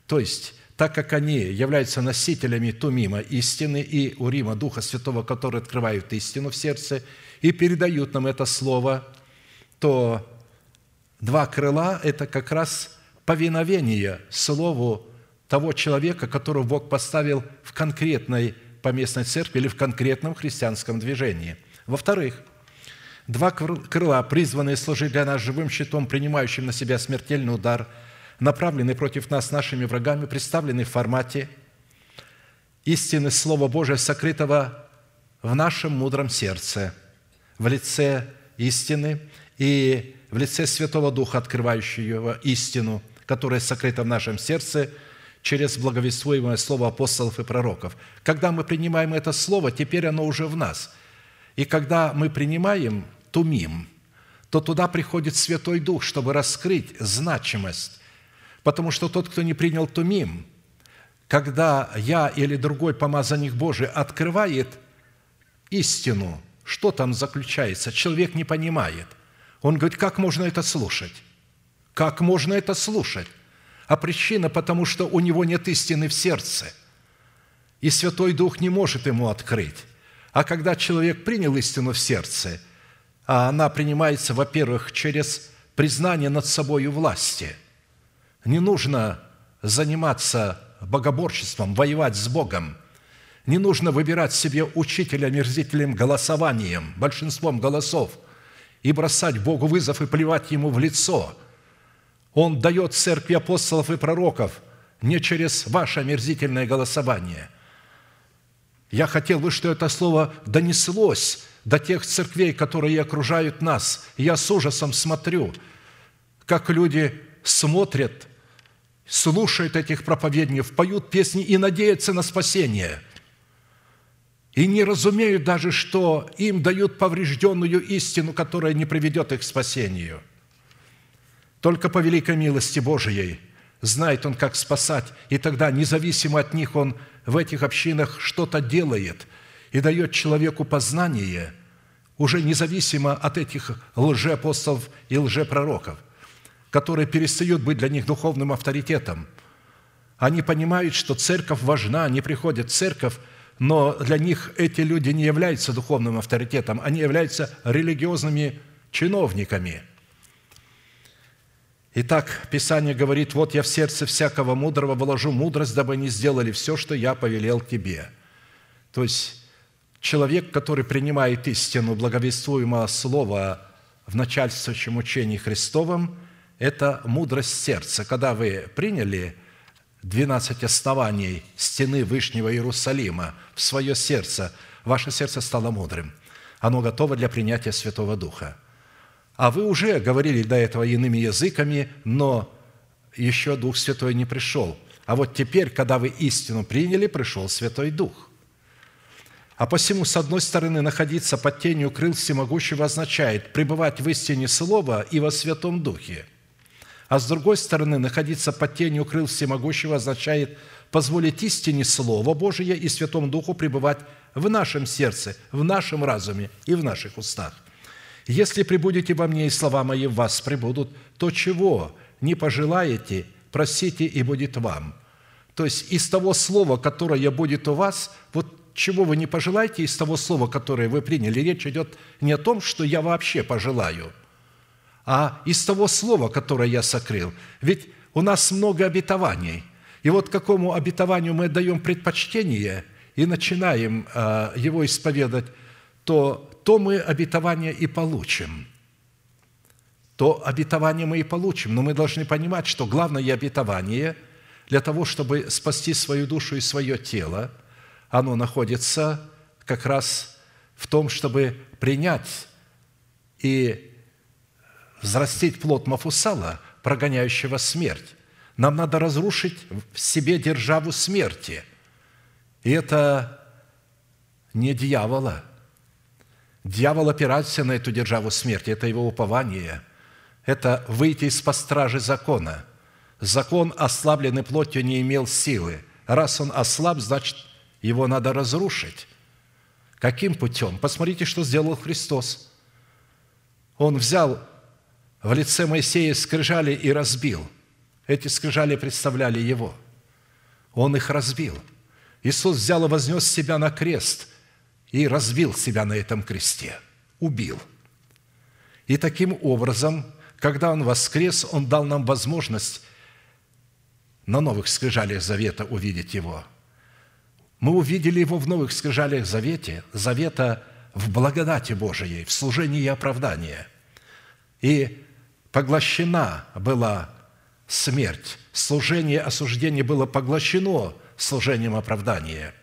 То есть, так как они являются носителями Тумима истины и Урима Духа Святого, который открывают истину в сердце и передают нам это слово, то два крыла – это как раз повиновение слову того человека, которого Бог поставил в конкретной поместной церкви или в конкретном христианском движении. Во-вторых, два крыла, призванные служить для нас живым щитом, принимающим на себя смертельный удар, направленные против нас нашими врагами, представлены в формате истины Слова Божия, сокрытого в нашем мудром сердце, в лице истины и в лице Святого Духа, открывающего истину, которая сокрыта в нашем сердце – через благовествуемое слово апостолов и пророков. Когда мы принимаем это слово, теперь оно уже в нас. И когда мы принимаем тумим, то туда приходит Святой Дух, чтобы раскрыть значимость. Потому что тот, кто не принял тумим, когда я или другой помазанник Божий открывает истину, что там заключается, человек не понимает. Он говорит, как можно это слушать? Как можно это слушать? А причина, потому что у него нет истины в сердце. И Святой Дух не может ему открыть. А когда человек принял истину в сердце, а она принимается, во-первых, через признание над собой власти. Не нужно заниматься богоборчеством, воевать с Богом. Не нужно выбирать себе учителя мерзительным голосованием, большинством голосов, и бросать Богу вызов и плевать Ему в лицо. Он дает церкви апостолов и пророков не через ваше мерзительное голосование. Я хотел бы, что это слово донеслось до тех церквей, которые окружают нас. Я с ужасом смотрю, как люди смотрят, слушают этих проповедников, поют песни и надеются на спасение. И не разумеют даже, что им дают поврежденную истину, которая не приведет их к спасению. Только по великой милости Божией знает Он, как спасать, и тогда, независимо от них, Он в этих общинах что-то делает – и дает человеку познание, уже независимо от этих лжеапостолов и лжепророков, которые перестают быть для них духовным авторитетом. Они понимают, что церковь важна, они приходят в церковь, но для них эти люди не являются духовным авторитетом, они являются религиозными чиновниками. Итак, Писание говорит, «Вот я в сердце всякого мудрого вложу мудрость, дабы они сделали все, что я повелел тебе». То есть человек, который принимает истину благовествуемого слова в начальствующем учении Христовом, это мудрость сердца. Когда вы приняли 12 оснований стены Вышнего Иерусалима в свое сердце, ваше сердце стало мудрым. Оно готово для принятия Святого Духа. А вы уже говорили до этого иными языками, но еще Дух Святой не пришел. А вот теперь, когда вы истину приняли, пришел Святой Дух. А посему, с одной стороны, находиться под тенью крыл всемогущего означает пребывать в истине Слова и во Святом Духе. А с другой стороны, находиться под тенью крыл всемогущего означает позволить истине Слова Божия и Святому Духу пребывать в нашем сердце, в нашем разуме и в наших устах. «Если прибудете во мне, и слова мои в вас прибудут, то чего не пожелаете, просите, и будет вам». То есть из того слова, которое будет у вас, вот чего вы не пожелаете из того слова, которое вы приняли, речь идет не о том, что я вообще пожелаю, а из того слова, которое я сокрыл. Ведь у нас много обетований. И вот какому обетованию мы даем предпочтение и начинаем а, его исповедать, то, то мы обетование и получим. То обетование мы и получим. Но мы должны понимать, что главное обетование для того, чтобы спасти свою душу и свое тело – оно находится как раз в том, чтобы принять и взрастить плод Мафусала, прогоняющего смерть. Нам надо разрушить в себе державу смерти. И это не дьявола. Дьявол опирается на эту державу смерти, это его упование. Это выйти из-под стражи закона. Закон, ослабленный плотью, не имел силы. Раз он ослаб, значит, его надо разрушить. Каким путем? Посмотрите, что сделал Христос. Он взял в лице Моисея скрижали и разбил. Эти скрижали представляли Его. Он их разбил. Иисус взял и вознес себя на крест и разбил себя на этом кресте. Убил. И таким образом, когда Он воскрес, Он дал нам возможность на новых скрижалях завета увидеть Его – мы увидели Его в новых скрижалях завете, завета в благодати Божией, в служении и оправдании. И поглощена была смерть, служение осуждения было поглощено служением оправдания.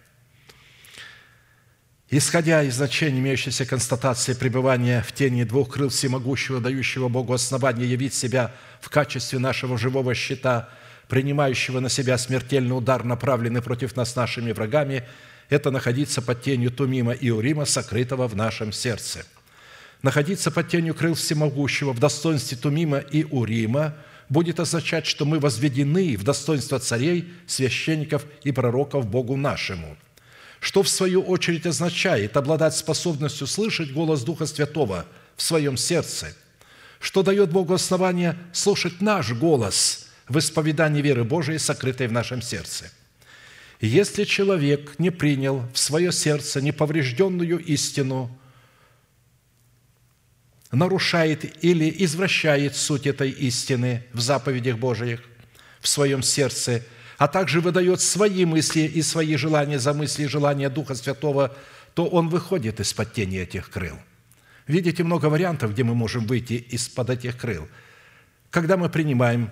Исходя из значения имеющейся констатации пребывания в тени двух крыл всемогущего, дающего Богу основания явить себя в качестве нашего живого щита – принимающего на себя смертельный удар, направленный против нас нашими врагами, это находиться под тенью Тумима и Урима, сокрытого в нашем сердце. Находиться под тенью крыл всемогущего в достоинстве Тумима и Урима будет означать, что мы возведены в достоинство царей, священников и пророков Богу нашему, что в свою очередь означает обладать способностью слышать голос Духа Святого в своем сердце – что дает Богу основание слушать наш голос в исповедании веры Божией, сокрытой в нашем сердце. Если человек не принял в свое сердце неповрежденную истину, нарушает или извращает суть этой истины в заповедях Божиих в своем сердце, а также выдает свои мысли и свои желания за мысли и желания Духа Святого, то он выходит из-под тени этих крыл – Видите много вариантов, где мы можем выйти из-под этих крыл. Когда мы принимаем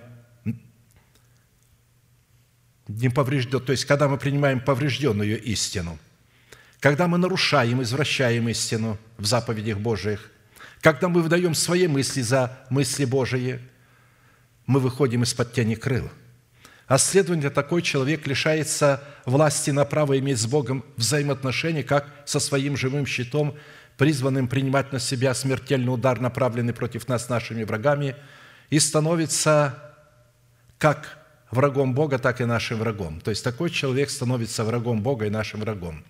неповрежден, то есть когда мы принимаем поврежденную истину, когда мы нарушаем, извращаем истину в заповедях Божиих, когда мы выдаем свои мысли за мысли Божии, мы выходим из-под тени крыл. А следовательно, такой человек лишается власти на право иметь с Богом взаимоотношения, как со своим живым щитом призванным принимать на себя смертельный удар, направленный против нас нашими врагами, и становится как врагом Бога, так и нашим врагом. То есть такой человек становится врагом Бога и нашим врагом.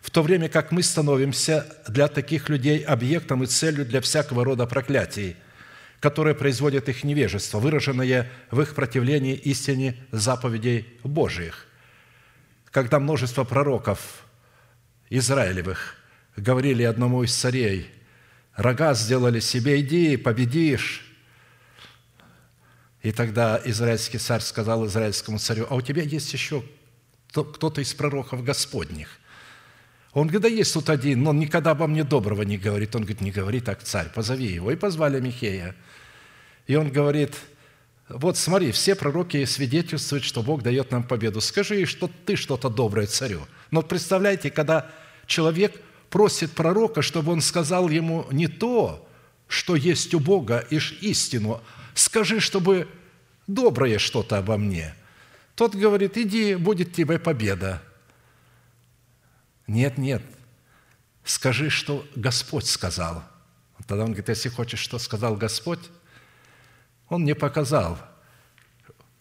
В то время как мы становимся для таких людей объектом и целью для всякого рода проклятий, которые производят их невежество, выраженное в их противлении истине заповедей Божиих. Когда множество пророков Израилевых говорили одному из царей, рога сделали себе, иди, победишь. И тогда израильский царь сказал израильскому царю, а у тебя есть еще кто-то из пророков Господних. Он говорит, да есть тут один, но он никогда обо мне доброго не говорит. Он говорит, не говори так, царь, позови его. И позвали Михея. И он говорит, вот смотри, все пророки свидетельствуют, что Бог дает нам победу. Скажи, что ты что-то доброе царю. Но представляете, когда человек просит пророка, чтобы он сказал ему не то, что есть у Бога, ишь истину. Скажи, чтобы доброе что-то обо мне. Тот говорит, иди, будет тебе победа. Нет, нет, скажи, что Господь сказал. Тогда он говорит, если хочешь, что сказал Господь, он мне показал,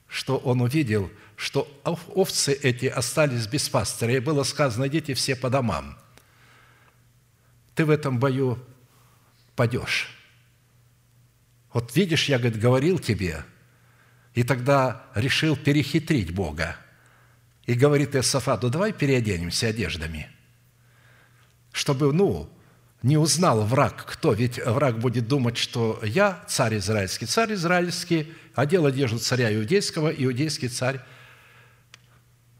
что он увидел, что овцы эти остались без пастыря, и было сказано, идите все по домам – ты в этом бою падешь. Вот видишь, я, говорит, говорил тебе, и тогда решил перехитрить Бога. И говорит Иосафату, давай переоденемся одеждами, чтобы, ну, не узнал враг, кто, ведь враг будет думать, что я царь израильский. Царь израильский одел одежду царя иудейского, иудейский царь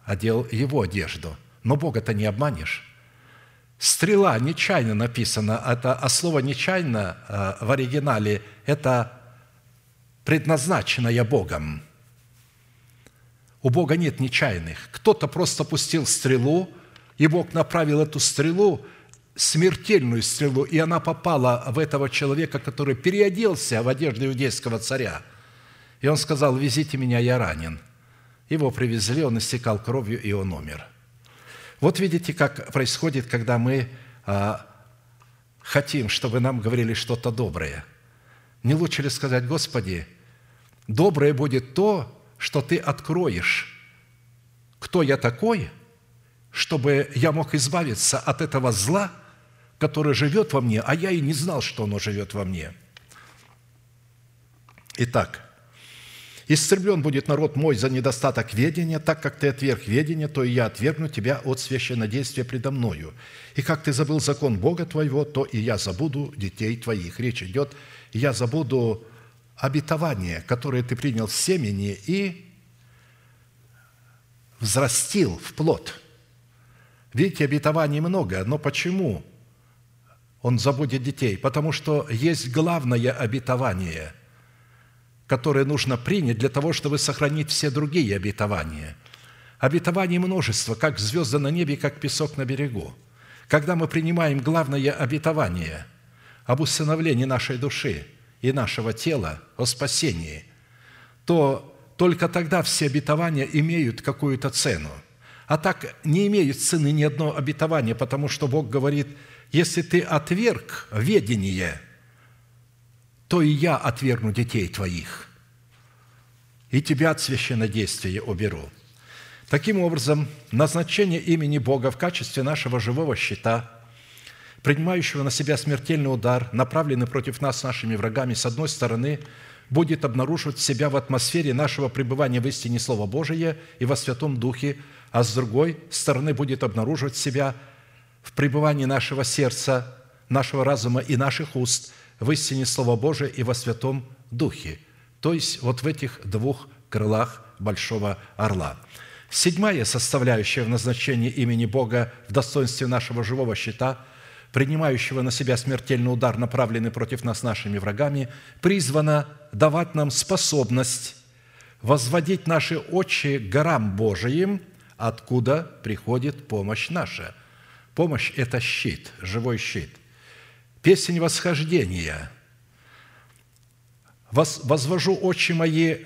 одел его одежду. Но Бога-то не обманешь. Стрела нечаянно написано, это, а слово нечаянно э, в оригинале – это предназначенное Богом. У Бога нет нечаянных. Кто-то просто пустил стрелу, и Бог направил эту стрелу, смертельную стрелу, и она попала в этого человека, который переоделся в одежду иудейского царя. И он сказал, везите меня, я ранен. Его привезли, он истекал кровью, и он умер – вот видите, как происходит, когда мы а, хотим, чтобы нам говорили что-то доброе. Не лучше ли сказать, Господи, доброе будет то, что Ты откроешь, кто я такой, чтобы я мог избавиться от этого зла, которое живет во мне, а я и не знал, что оно живет во мне. Итак, Истреблен будет народ мой за недостаток ведения, так как ты отверг ведение, то и я отвергну тебя от священнодействия предо мною. И как ты забыл закон Бога твоего, то и я забуду детей твоих». Речь идет, «Я забуду обетование, которое ты принял в семени и взрастил в плод». Видите, обетований много, но почему он забудет детей? Потому что есть главное обетование – которое нужно принять для того, чтобы сохранить все другие обетования. Обетований множество, как звезды на небе, как песок на берегу. Когда мы принимаем главное обетование об усыновлении нашей души и нашего тела, о спасении, то только тогда все обетования имеют какую-то цену. А так не имеют цены ни одно обетование, потому что Бог говорит, если ты отверг ведение – то и я отвергну детей твоих, и тебя от священнодействия уберу». Таким образом, назначение имени Бога в качестве нашего живого щита принимающего на себя смертельный удар, направленный против нас нашими врагами, с одной стороны, будет обнаруживать себя в атмосфере нашего пребывания в истине Слова Божия и во Святом Духе, а с другой стороны будет обнаруживать себя в пребывании нашего сердца, нашего разума и наших уст в истине Слова Божия и во Святом Духе. То есть вот в этих двух крылах Большого Орла. Седьмая составляющая в назначении имени Бога в достоинстве нашего живого щита – принимающего на себя смертельный удар, направленный против нас нашими врагами, призвана давать нам способность возводить наши очи к горам Божиим, откуда приходит помощь наша. Помощь – это щит, живой щит. Песень восхождения. «Возвожу очи мои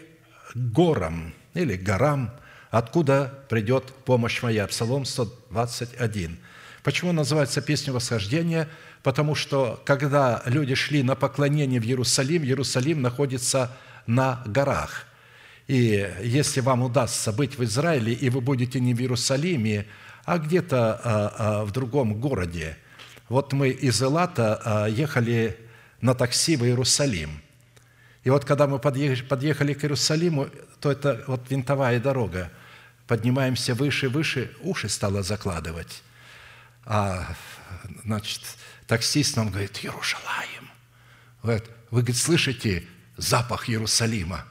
горам» или «горам», откуда придет помощь моя. Псалом 121. Почему называется песня восхождения? Потому что, когда люди шли на поклонение в Иерусалим, Иерусалим находится на горах. И если вам удастся быть в Израиле, и вы будете не в Иерусалиме, а где-то а, а, в другом городе. Вот мы из Элата а, ехали на такси в Иерусалим. И вот когда мы подъехали к Иерусалиму, то это вот винтовая дорога. Поднимаемся выше и выше, уши стало закладывать. А, значит, таксист нам говорит, Иерушалаем. Говорит, вы, говорит, слышите запах Иерусалима?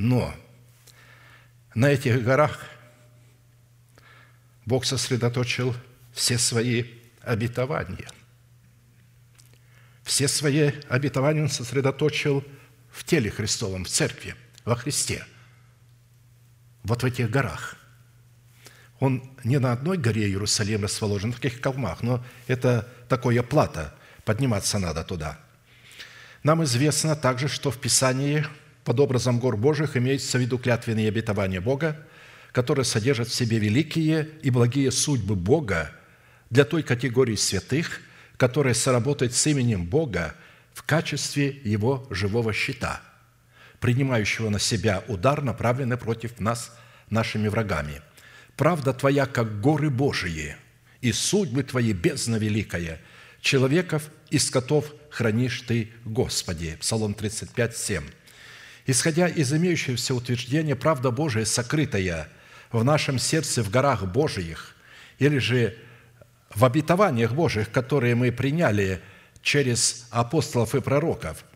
Но на этих горах Бог сосредоточил все свои обетования. Все свои обетования Он сосредоточил в теле Христовом, в церкви – во Христе, вот в этих горах. Он не на одной горе Иерусалим расположен, в таких холмах, но это такое плато, подниматься надо туда. Нам известно также, что в Писании под образом гор Божьих имеются в виду клятвенные обетования Бога, которые содержат в себе великие и благие судьбы Бога для той категории святых, которая соработает с именем Бога в качестве Его живого щита – принимающего на себя удар, направленный против нас нашими врагами. Правда Твоя, как горы Божии, и судьбы Твои бездна великая, человеков и скотов хранишь Ты, Господи». Псалом 35, 7. Исходя из имеющегося утверждения, правда Божия, сокрытая в нашем сердце в горах Божиих, или же в обетованиях Божьих, которые мы приняли через апостолов и пророков –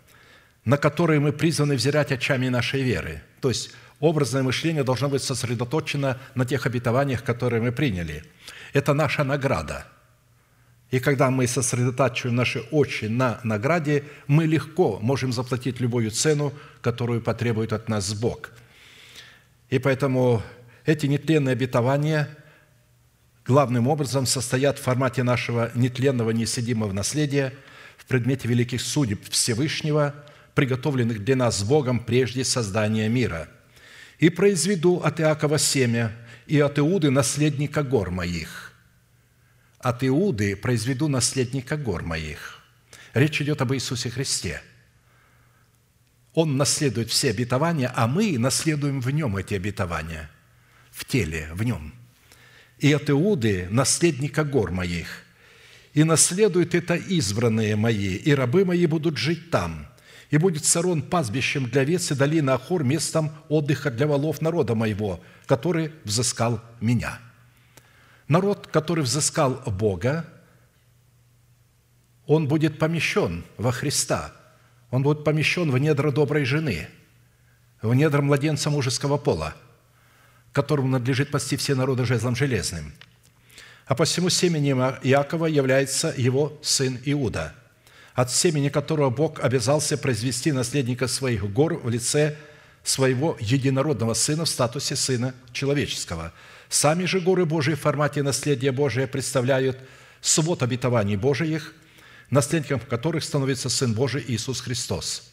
на которые мы призваны взирать очами нашей веры. То есть образное мышление должно быть сосредоточено на тех обетованиях, которые мы приняли. Это наша награда. И когда мы сосредотачиваем наши очи на награде, мы легко можем заплатить любую цену, которую потребует от нас Бог. И поэтому эти нетленные обетования главным образом состоят в формате нашего нетленного, неседимого наследия в предмете великих судеб Всевышнего – приготовленных для нас Богом прежде создания мира. И произведу от Иакова семя, и от Иуды наследника гор моих. От Иуды произведу наследника гор моих. Речь идет об Иисусе Христе. Он наследует все обетования, а мы наследуем в нем эти обетования, в теле, в нем. И от Иуды наследника гор моих. И наследуют это избранные мои, и рабы мои будут жить там – и будет Сарон пастбищем для овец и долина Ахор местом отдыха для волов народа моего, который взыскал меня». Народ, который взыскал Бога, он будет помещен во Христа, он будет помещен в недра доброй жены, в недра младенца мужеского пола, которому надлежит пасти все народы жезлом железным. А посему семенем Иакова является его сын Иуда – от семени которого Бог обязался произвести наследника своих гор в лице своего единородного Сына в статусе Сына Человеческого. Сами же горы Божии в формате наследия Божия представляют свод обетований Божиих, наследником которых становится Сын Божий Иисус Христос.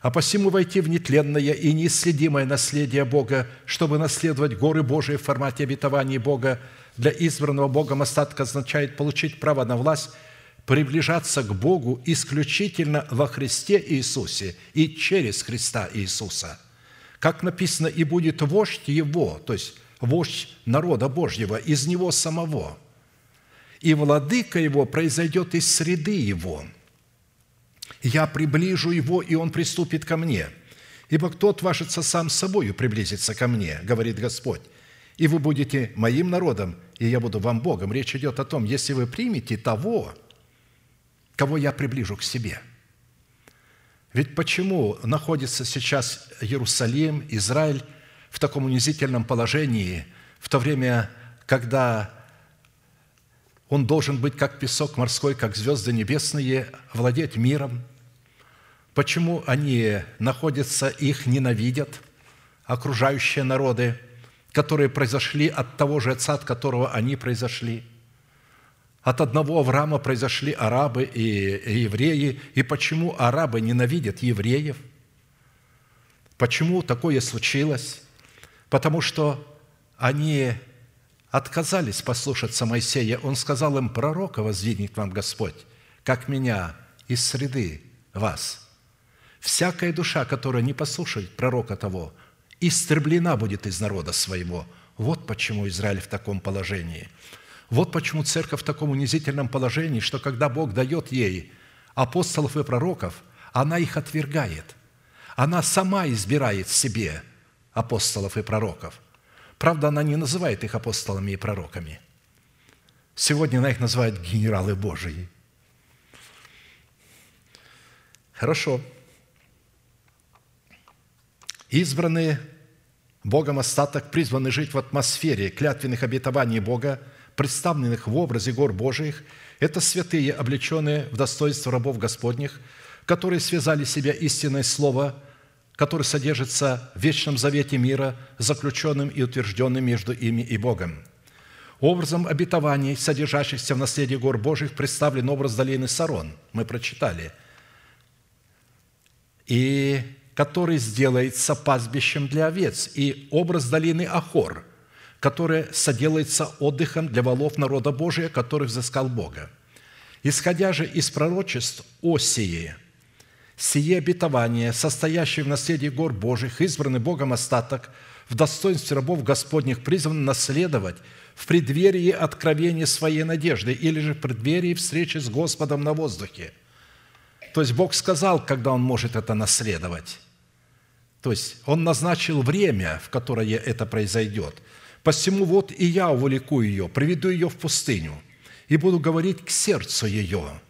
А посему войти в нетленное и неисследимое наследие Бога, чтобы наследовать горы Божии в формате обетований Бога, для избранного Богом остатка означает получить право на власть приближаться к Богу исключительно во Христе Иисусе и через Христа Иисуса, Как написано, и будет вождь его, то есть вождь народа Божьего, из него самого. И владыка его произойдет из среды его. Я приближу его, и он приступит ко мне. Ибо кто отважится сам с собою приблизиться ко мне, говорит Господь, и вы будете моим народом, и я буду вам Богом. Речь идет о том, если вы примете того, кого я приближу к себе. Ведь почему находится сейчас Иерусалим, Израиль в таком унизительном положении, в то время, когда он должен быть как песок морской, как звезды небесные, владеть миром? Почему они находятся, их ненавидят, окружающие народы, которые произошли от того же отца, от которого они произошли? От одного Авраама произошли арабы и евреи. И почему арабы ненавидят евреев? Почему такое случилось? Потому что они отказались послушаться Моисея. Он сказал им, пророка воздвигнет вам Господь, как меня из среды вас. Всякая душа, которая не послушает пророка того, истреблена будет из народа своего. Вот почему Израиль в таком положении. Вот почему церковь в таком унизительном положении, что когда Бог дает ей апостолов и пророков, она их отвергает. Она сама избирает себе апостолов и пророков – Правда, она не называет их апостолами и пророками. Сегодня она их называет генералы Божии. Хорошо. Избранные Богом остаток призваны жить в атмосфере клятвенных обетований Бога, представленных в образе гор Божиих. Это святые, облеченные в достоинство рабов Господних, которые связали себя истинное Слово – который содержится в вечном завете мира, заключенным и утвержденным между ими и Богом. Образом обетований, содержащихся в наследии гор Божьих, представлен образ долины Сарон. Мы прочитали. И который сделается пастбищем для овец, и образ долины Ахор, которая соделается отдыхом для волов народа Божия, который взыскал Бога. Исходя же из пророчеств Осии – сие обетование, состоящее в наследии гор Божьих, избранный Богом остаток, в достоинстве рабов Господних призван наследовать в преддверии откровения своей надежды или же в преддверии встречи с Господом на воздухе. То есть Бог сказал, когда Он может это наследовать. То есть Он назначил время, в которое это произойдет. «Посему вот и я увлеку ее, приведу ее в пустыню, и буду говорить к сердцу ее,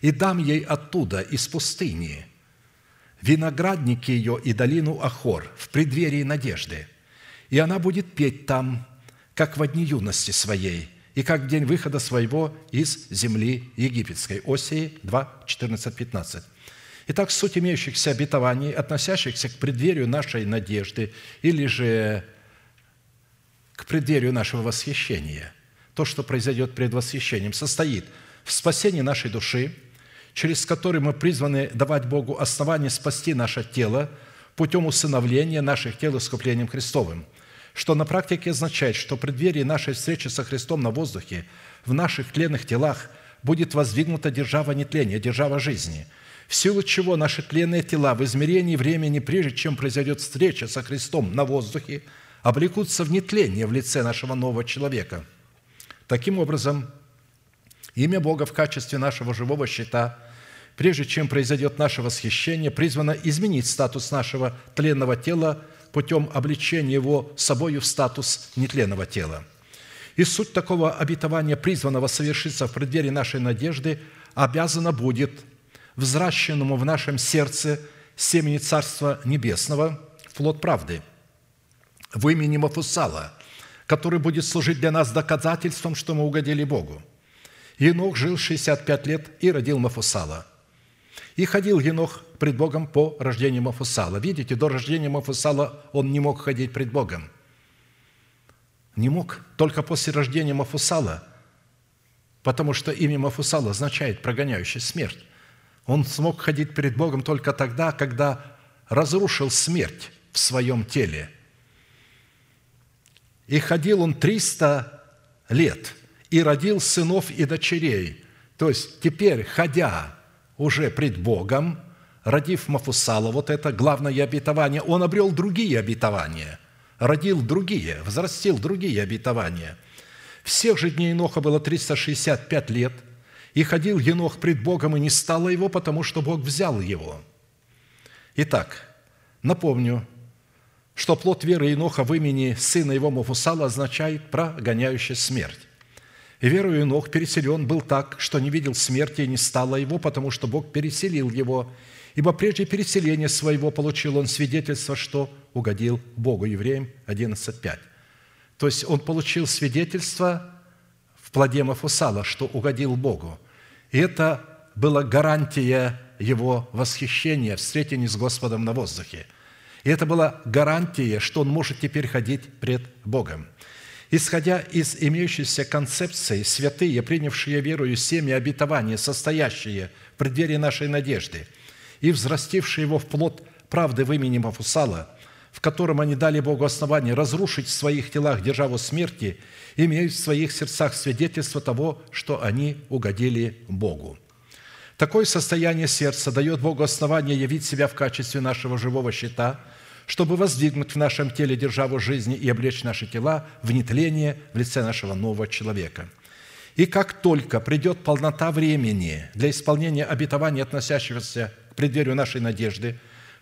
и дам ей оттуда, из пустыни, виноградники ее и долину Ахор в преддверии надежды. И она будет петь там, как в дни юности своей, и как в день выхода своего из земли египетской». Осии 2, 14, 15. Итак, суть имеющихся обетований, относящихся к преддверию нашей надежды или же к преддверию нашего восхищения, то, что произойдет пред восхищением, состоит в спасении нашей души – через который мы призваны давать Богу основание спасти наше тело путем усыновления наших тел искуплением Христовым, что на практике означает, что в преддверии нашей встречи со Христом на воздухе в наших тленных телах будет воздвигнута держава нетления, держава жизни, в силу чего наши тленные тела в измерении времени, прежде чем произойдет встреча со Христом на воздухе, облекутся в нетление в лице нашего нового человека. Таким образом, Имя Бога в качестве нашего живого щита, прежде чем произойдет наше восхищение, призвано изменить статус нашего тленного тела путем обличения его собою в статус нетленного тела. И суть такого обетования, призванного совершиться в преддверии нашей надежды, обязана будет взращенному в нашем сердце семени Царства Небесного плод правды. В имени Мафусала, который будет служить для нас доказательством, что мы угодили Богу – Енох жил 65 лет и родил Мафусала. И ходил Енох пред Богом по рождению Мафусала. Видите, до рождения Мафусала он не мог ходить пред Богом. Не мог. Только после рождения Мафусала, потому что имя Мафусала означает «прогоняющий смерть». Он смог ходить перед Богом только тогда, когда разрушил смерть в своем теле. И ходил он 300 лет – и родил сынов и дочерей. То есть теперь, ходя уже пред Богом, родив Мафусала, вот это главное обетование, он обрел другие обетования, родил другие, возрастил другие обетования. Всех же дней Еноха было 365 лет, и ходил Енох пред Богом, и не стало его, потому что Бог взял его. Итак, напомню, что плод веры Еноха в имени сына его Мафусала означает «прогоняющая смерть». И верою Енох переселен был так, что не видел смерти и не стало его, потому что Бог переселил его – Ибо прежде переселения своего получил он свидетельство, что угодил Богу. Евреям 11.5. То есть он получил свидетельство в плоде Мафусала, что угодил Богу. И это была гарантия его восхищения, встретения с Господом на воздухе. И это была гарантия, что он может теперь ходить пред Богом. Исходя из имеющейся концепции, святые, принявшие верою семя обетования, состоящие в преддверии нашей надежды – и взрастивший его в плод правды в имени Мафусала, в котором они дали Богу основание разрушить в своих телах державу смерти, имеют в своих сердцах свидетельство того, что они угодили Богу. Такое состояние сердца дает Богу основание явить себя в качестве нашего живого щита, чтобы воздвигнуть в нашем теле державу жизни и облечь наши тела в нетление в лице нашего нового человека – и как только придет полнота времени для исполнения обетования, относящегося преддверию нашей надежды,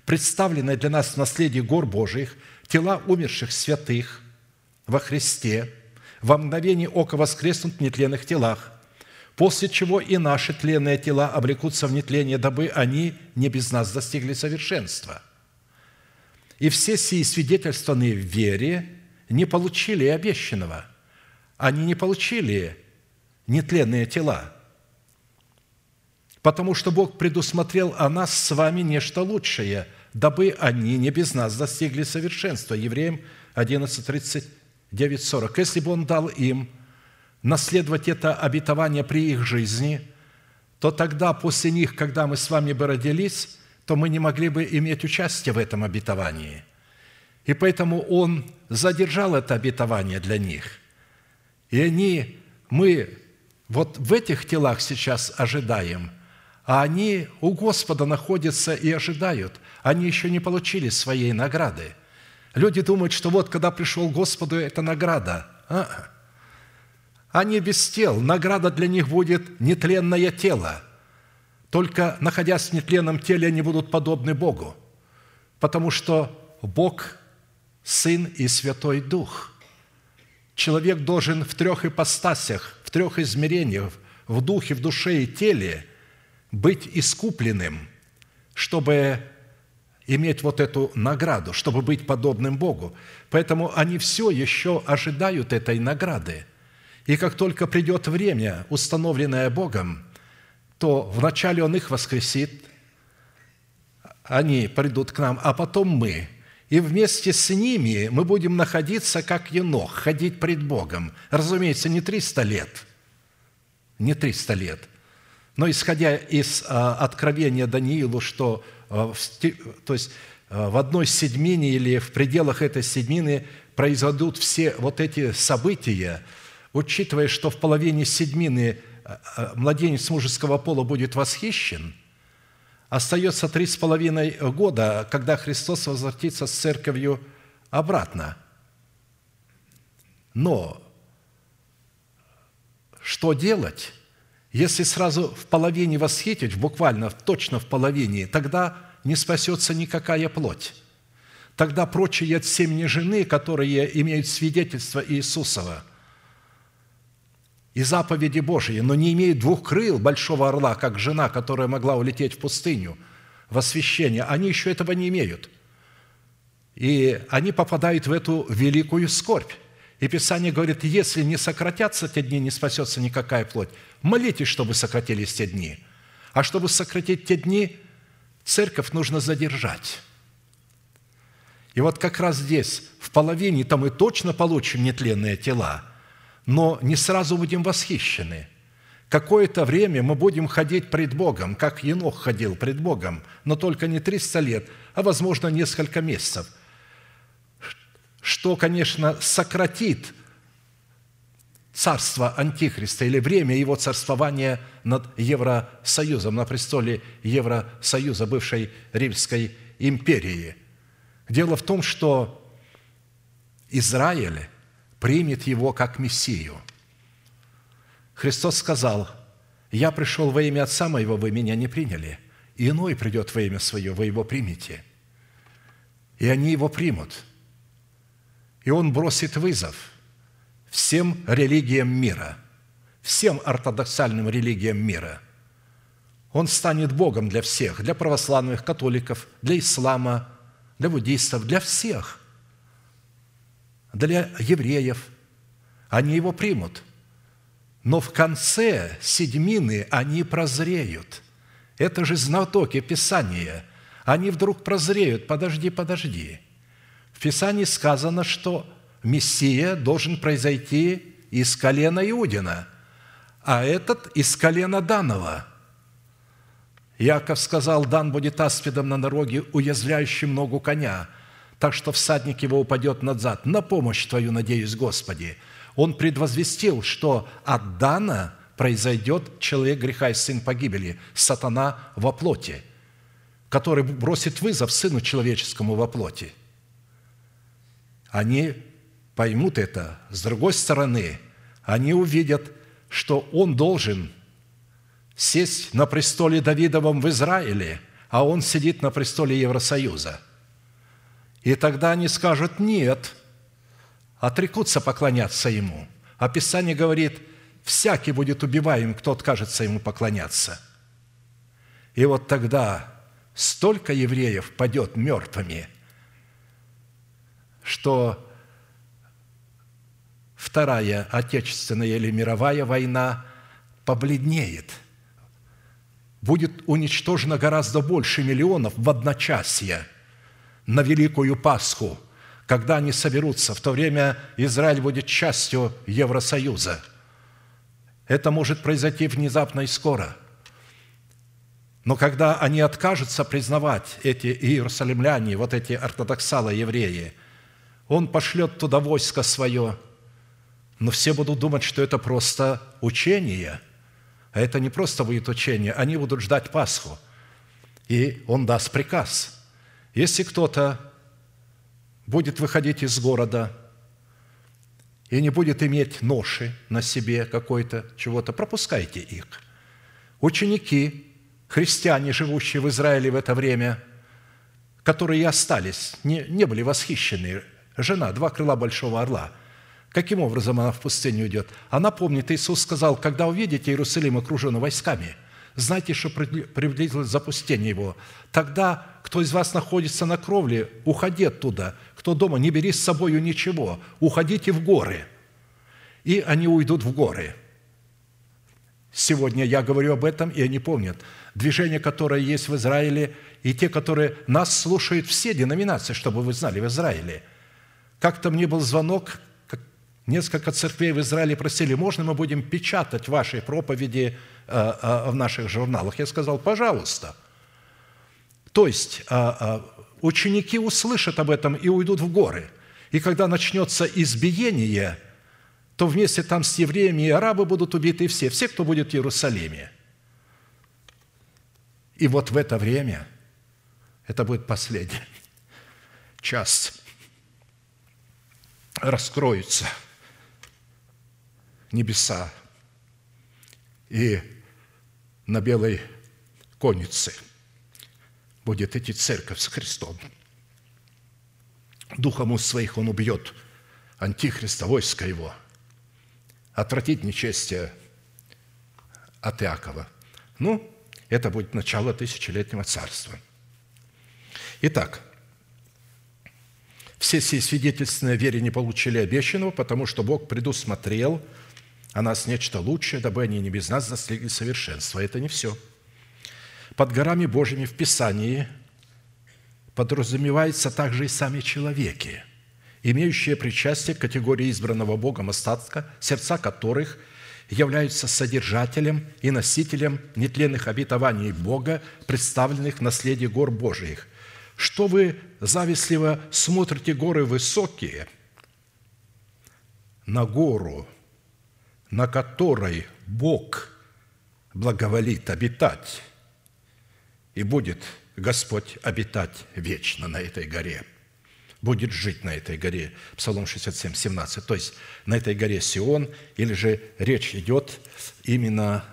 представленной для нас в наследии гор Божиих, тела умерших святых во Христе во мгновение ока воскреснут в нетленных телах, после чего и наши тленные тела обрекутся в нетление, дабы они не без нас достигли совершенства. И все сии свидетельствованные в вере не получили обещанного. Они не получили нетленные тела – потому что Бог предусмотрел о нас с вами нечто лучшее, дабы они не без нас достигли совершенства». Евреям 11, 39, 40. Если бы Он дал им наследовать это обетование при их жизни, то тогда после них, когда мы с вами бы родились, то мы не могли бы иметь участие в этом обетовании. И поэтому Он задержал это обетование для них. И они, мы вот в этих телах сейчас ожидаем – а они у Господа находятся и ожидают. Они еще не получили своей награды. Люди думают, что вот, когда пришел Господу, это награда. А-а. Они без тел. Награда для них будет нетленное тело. Только находясь в нетленном теле, они будут подобны Богу. Потому что Бог – Сын и Святой Дух. Человек должен в трех ипостасях, в трех измерениях, в духе, в душе и теле – быть искупленным, чтобы иметь вот эту награду, чтобы быть подобным Богу. Поэтому они все еще ожидают этой награды. И как только придет время, установленное Богом, то вначале Он их воскресит, они придут к нам, а потом мы. И вместе с ними мы будем находиться, как енох, ходить пред Богом. Разумеется, не 300 лет, не 300 лет – но исходя из а, откровения Даниилу, что а, то есть, а, в одной седьмине или в пределах этой седьмины произойдут все вот эти события, учитывая, что в половине седьмины младенец мужеского пола будет восхищен, остается три с половиной года, когда Христос возвратится с церковью обратно. Но что делать? Если сразу в половине восхитить, буквально точно в половине, тогда не спасется никакая плоть. Тогда прочие от семени жены, которые имеют свидетельство Иисусова и заповеди Божьи, но не имеют двух крыл большого орла, как жена, которая могла улететь в пустыню в освящение, они еще этого не имеют. И они попадают в эту великую скорбь. И Писание говорит, если не сократятся те дни, не спасется никакая плоть. Молитесь, чтобы сократились те дни. А чтобы сократить те дни, церковь нужно задержать. И вот как раз здесь, в половине-то мы точно получим нетленные тела, но не сразу будем восхищены. Какое-то время мы будем ходить пред Богом, как Енох ходил пред Богом, но только не 300 лет, а, возможно, несколько месяцев – что, конечно, сократит царства Антихриста или время его царствования над Евросоюзом, на престоле Евросоюза, бывшей Римской империи. Дело в том, что Израиль примет его как Мессию. Христос сказал, «Я пришел во имя Отца моего, вы меня не приняли, и иной придет во имя свое, вы его примете». И они его примут. И он бросит вызов всем религиям мира, всем ортодоксальным религиям мира. Он станет Богом для всех, для православных, католиков, для ислама, для буддистов, для всех – для евреев. Они его примут. Но в конце седьмины они прозреют. Это же знатоки Писания. Они вдруг прозреют. Подожди, подожди. В Писании сказано, что Мессия должен произойти из колена Иудина, а этот из колена Данова. Яков сказал, Дан будет аспидом на дороге, уязвляющим ногу коня – так что всадник его упадет назад. На помощь Твою надеюсь, Господи. Он предвозвестил, что от Дана произойдет человек греха и сын погибели, сатана во плоти, который бросит вызов Сыну Человеческому во плоти. Они поймут это. С другой стороны, они увидят, что он должен сесть на престоле Давидовом в Израиле, а он сидит на престоле Евросоюза – и тогда они скажут «нет», отрекутся поклоняться Ему. А Писание говорит, всякий будет убиваем, кто откажется Ему поклоняться. И вот тогда столько евреев падет мертвыми, что Вторая Отечественная или мировая война побледнеет. Будет уничтожено гораздо больше миллионов в одночасье – на Великую Пасху, когда они соберутся. В то время Израиль будет частью Евросоюза. Это может произойти внезапно и скоро. Но когда они откажутся признавать эти иерусалимляне, вот эти ортодоксалы евреи, он пошлет туда войско свое, но все будут думать, что это просто учение. А это не просто будет учение, они будут ждать Пасху. И он даст приказ – если кто-то будет выходить из города и не будет иметь ноши на себе какой-то, чего-то, пропускайте их. Ученики, христиане, живущие в Израиле в это время, которые и остались, не, не были восхищены. Жена, два крыла большого орла. Каким образом она в пустыню идет? Она помнит, Иисус сказал, когда увидите Иерусалим окруженный войсками – знайте, что приблизилось запустение его. Тогда, кто из вас находится на кровле, уходи оттуда. Кто дома, не бери с собой ничего. Уходите в горы. И они уйдут в горы. Сегодня я говорю об этом, и они помнят. Движение, которое есть в Израиле, и те, которые нас слушают, все деноминации, чтобы вы знали, в Израиле. Как-то мне был звонок, несколько церквей в Израиле просили, можно мы будем печатать ваши проповеди Э, э, в наших журналах. Я сказал, пожалуйста. То есть э, ученики услышат об этом и уйдут в горы. И когда начнется избиение, то вместе там с евреями и арабы будут убиты все, все, кто будет в Иерусалиме. И вот в это время, это будет последний час, раскроются небеса, и на белой коннице будет идти церковь с Христом. Духом уст своих он убьет антихриста, войска его, отвратить нечестие от Иакова. Ну, это будет начало тысячелетнего царства. Итак, все сии свидетельственные вере не получили обещанного, потому что Бог предусмотрел – о нас нечто лучшее, дабы они не без нас достигли совершенства. Это не все. Под горами Божьими в Писании подразумеваются также и сами человеки, имеющие причастие к категории избранного Богом остатка, сердца которых являются содержателем и носителем нетленных обетований Бога, представленных в наследии гор Божиих. Что вы завистливо смотрите горы высокие, на гору – на которой Бог благоволит обитать, и будет Господь обитать вечно на этой горе, будет жить на этой горе. Псалом 67, 17. То есть на этой горе Сион, или же речь идет именно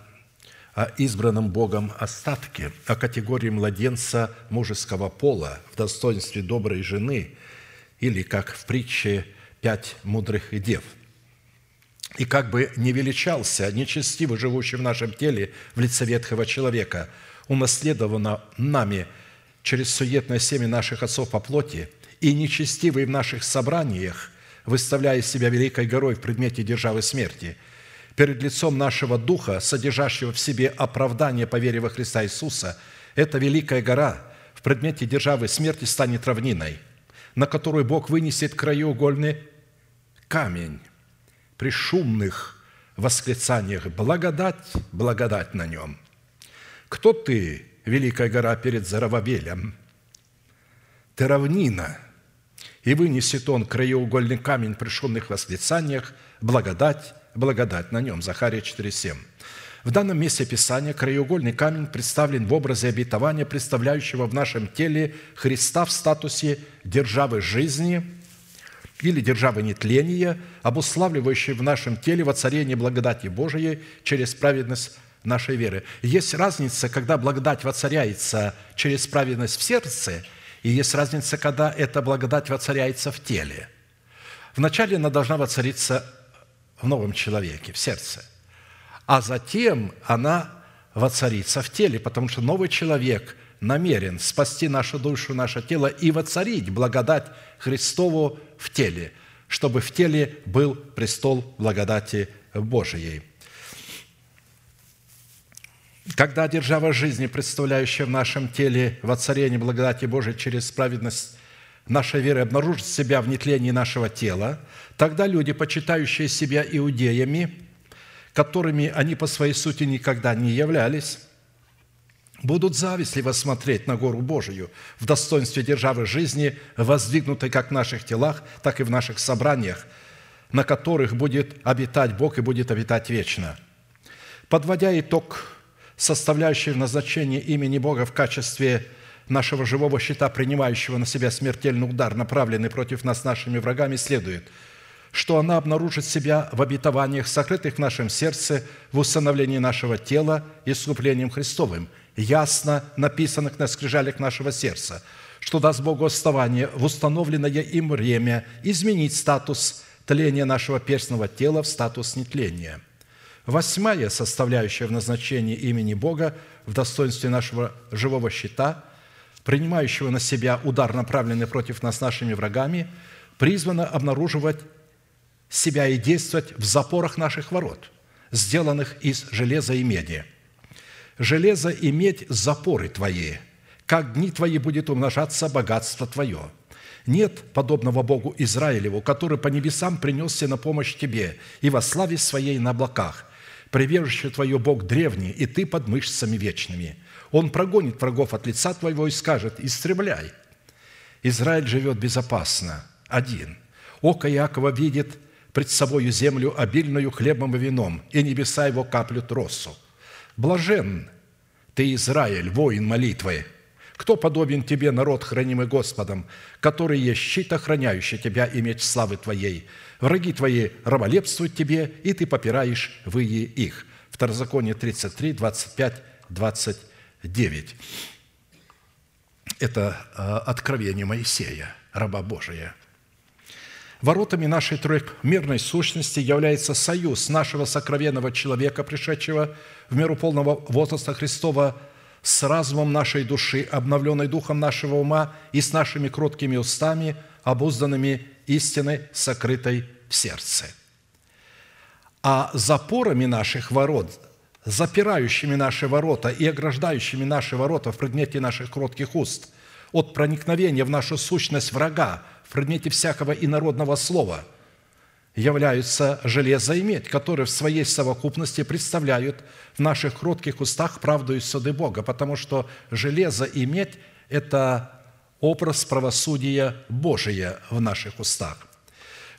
о избранном Богом остатке, о категории младенца мужеского пола в достоинстве доброй жены, или, как в притче «Пять мудрых дев». И как бы не величался нечестиво живущий в нашем теле в лице ветхого человека, унаследовано нами через суетное семя наших отцов по плоти, и нечестивый в наших собраниях, выставляя себя великой горой в предмете державы смерти – перед лицом нашего Духа, содержащего в себе оправдание по вере во Христа Иисуса, эта великая гора в предмете державы смерти станет равниной, на которую Бог вынесет краеугольный камень при шумных восклицаниях «Благодать, благодать на нем». Кто ты, великая гора перед Зарававелем? Ты равнина, и вынесет он краеугольный камень при шумных восклицаниях «Благодать, благодать на нем. Захария 4,7. В данном месте Писания краеугольный камень представлен в образе обетования, представляющего в нашем теле Христа в статусе державы жизни или державы нетления, обуславливающей в нашем теле воцарение благодати Божией через праведность нашей веры. Есть разница, когда благодать воцаряется через праведность в сердце, и есть разница, когда эта благодать воцаряется в теле. Вначале она должна воцариться в новом человеке, в сердце. А затем она воцарится в теле, потому что новый человек намерен спасти нашу душу, наше тело и воцарить благодать Христову в теле, чтобы в теле был престол благодати Божией. Когда держава жизни, представляющая в нашем теле воцарение благодати Божией через праведность нашей веры обнаружит себя в нетлении нашего тела, тогда люди, почитающие себя иудеями, которыми они по своей сути никогда не являлись, будут завистливо смотреть на гору Божию в достоинстве державы жизни, воздвигнутой как в наших телах, так и в наших собраниях, на которых будет обитать Бог и будет обитать вечно. Подводя итог, составляющий назначение имени Бога в качестве нашего живого щита, принимающего на себя смертельный удар, направленный против нас нашими врагами, следует, что она обнаружит себя в обетованиях, сокрытых в нашем сердце, в установлении нашего тела искуплением Христовым, ясно написанных на скрижалях нашего сердца, что даст Богу основание в установленное им время изменить статус тления нашего перстного тела в статус нетления. Восьмая составляющая в назначении имени Бога в достоинстве нашего живого щита – принимающего на себя удар, направленный против нас нашими врагами, призвано обнаруживать себя и действовать в запорах наших ворот, сделанных из железа и меди. Железо и медь – запоры твои, как дни твои будет умножаться богатство твое. Нет подобного Богу Израилеву, который по небесам принесся на помощь тебе и во славе своей на облаках. Прибежище твое Бог древний, и ты под мышцами вечными – он прогонит врагов от лица твоего и скажет, истребляй. Израиль живет безопасно, один. Око Иакова видит пред собою землю обильную хлебом и вином, и небеса его каплют росу. Блажен ты, Израиль, воин молитвы, кто подобен тебе, народ, хранимый Господом, который есть щит, охраняющий тебя и меч славы твоей? Враги твои раболепствуют тебе, и ты попираешь выи их». Второзаконие 33, 25, 20 9. Это а, откровение Моисея, раба Божия. Воротами нашей трехмерной сущности является союз нашего сокровенного человека, пришедшего в меру полного возраста Христова, с разумом нашей души, обновленной духом нашего ума и с нашими кроткими устами, обузданными истиной, сокрытой в сердце. А запорами наших ворот запирающими наши ворота и ограждающими наши ворота в предмете наших кротких уст от проникновения в нашу сущность врага в предмете всякого инородного слова являются железо и медь, которые в своей совокупности представляют в наших кротких устах правду и суды Бога, потому что железо и медь – это образ правосудия Божия в наших устах.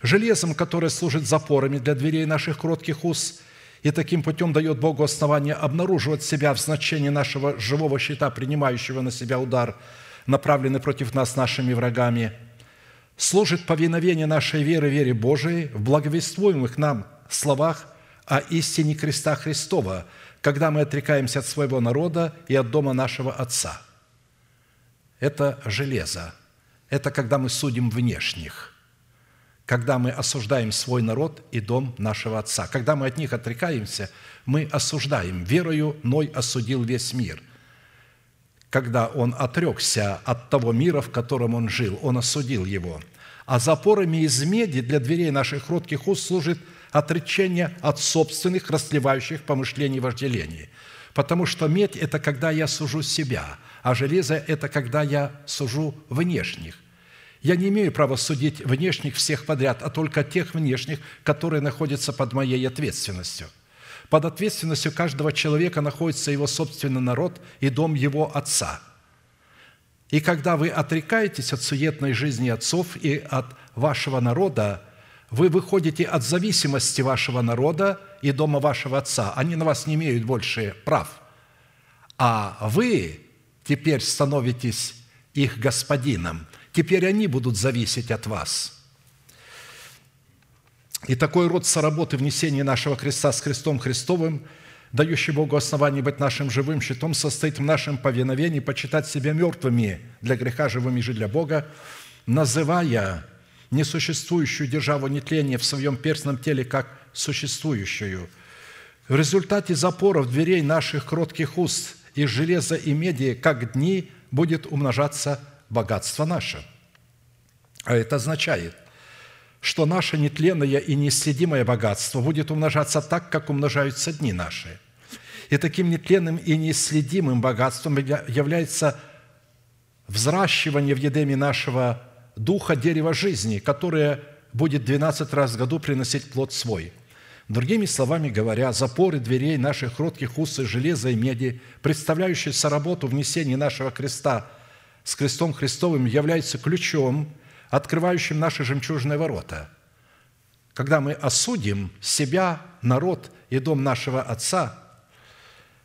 Железом, которое служит запорами для дверей наших кротких уст – и таким путем дает Богу основание обнаруживать себя в значении нашего живого щита, принимающего на себя удар, направленный против нас нашими врагами, служит повиновение нашей веры, вере Божией в благовествуемых нам словах о истине креста Христова, когда мы отрекаемся от своего народа и от дома нашего Отца. Это железо. Это когда мы судим внешних – когда мы осуждаем свой народ и дом нашего Отца. Когда мы от них отрекаемся, мы осуждаем. Верою Ной осудил весь мир. Когда он отрекся от того мира, в котором он жил, он осудил его. А запорами из меди для дверей наших кротких уст служит отречение от собственных расливающих помышлений и вожделений. Потому что медь – это когда я сужу себя, а железо – это когда я сужу внешних. Я не имею права судить внешних всех подряд, а только тех внешних, которые находятся под моей ответственностью. Под ответственностью каждого человека находится его собственный народ и дом его отца. И когда вы отрекаетесь от суетной жизни отцов и от вашего народа, вы выходите от зависимости вашего народа и дома вашего отца. Они на вас не имеют больше прав. А вы теперь становитесь их господином. Теперь они будут зависеть от вас. И такой род соработы внесения нашего креста с крестом Христовым, дающий Богу основание быть нашим живым щитом, состоит в нашем повиновении почитать себя мертвыми для греха, живыми же для Бога, называя несуществующую державу нетления в своем перстном теле как существующую. В результате запоров дверей наших кротких уст из железа и меди, как дни, будет умножаться богатство наше. А это означает, что наше нетленное и неисследимое богатство будет умножаться так, как умножаются дни наши. И таким нетленным и неисследимым богатством является взращивание в едеме нашего духа дерева жизни, которое будет 12 раз в году приносить плод свой. Другими словами говоря, запоры дверей наших кротких уст из железа и меди, представляющие соработу внесения нашего креста с крестом Христовым являются ключом, открывающим наши жемчужные ворота. Когда мы осудим себя, народ и дом нашего Отца,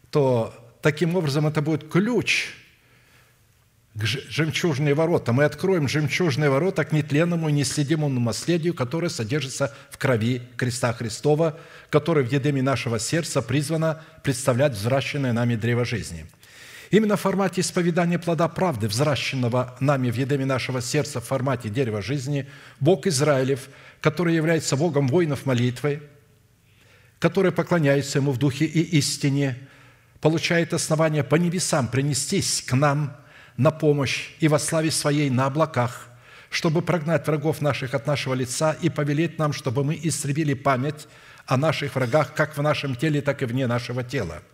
то таким образом это будет ключ к жемчужные ворота. Мы откроем жемчужные ворота к нетленному и неследимому наследию, которое содержится в крови креста Христова, который в едеме нашего сердца призвано представлять взращенное нами древо жизни – Именно в формате исповедания плода правды, взращенного нами в едеме нашего сердца в формате дерева жизни, Бог Израилев, который является Богом воинов молитвы, которые поклоняются Ему в духе и истине, получает основание по небесам принестись к нам на помощь и во славе Своей на облаках, чтобы прогнать врагов наших от нашего лица и повелеть нам, чтобы мы истребили память о наших врагах как в нашем теле, так и вне нашего тела –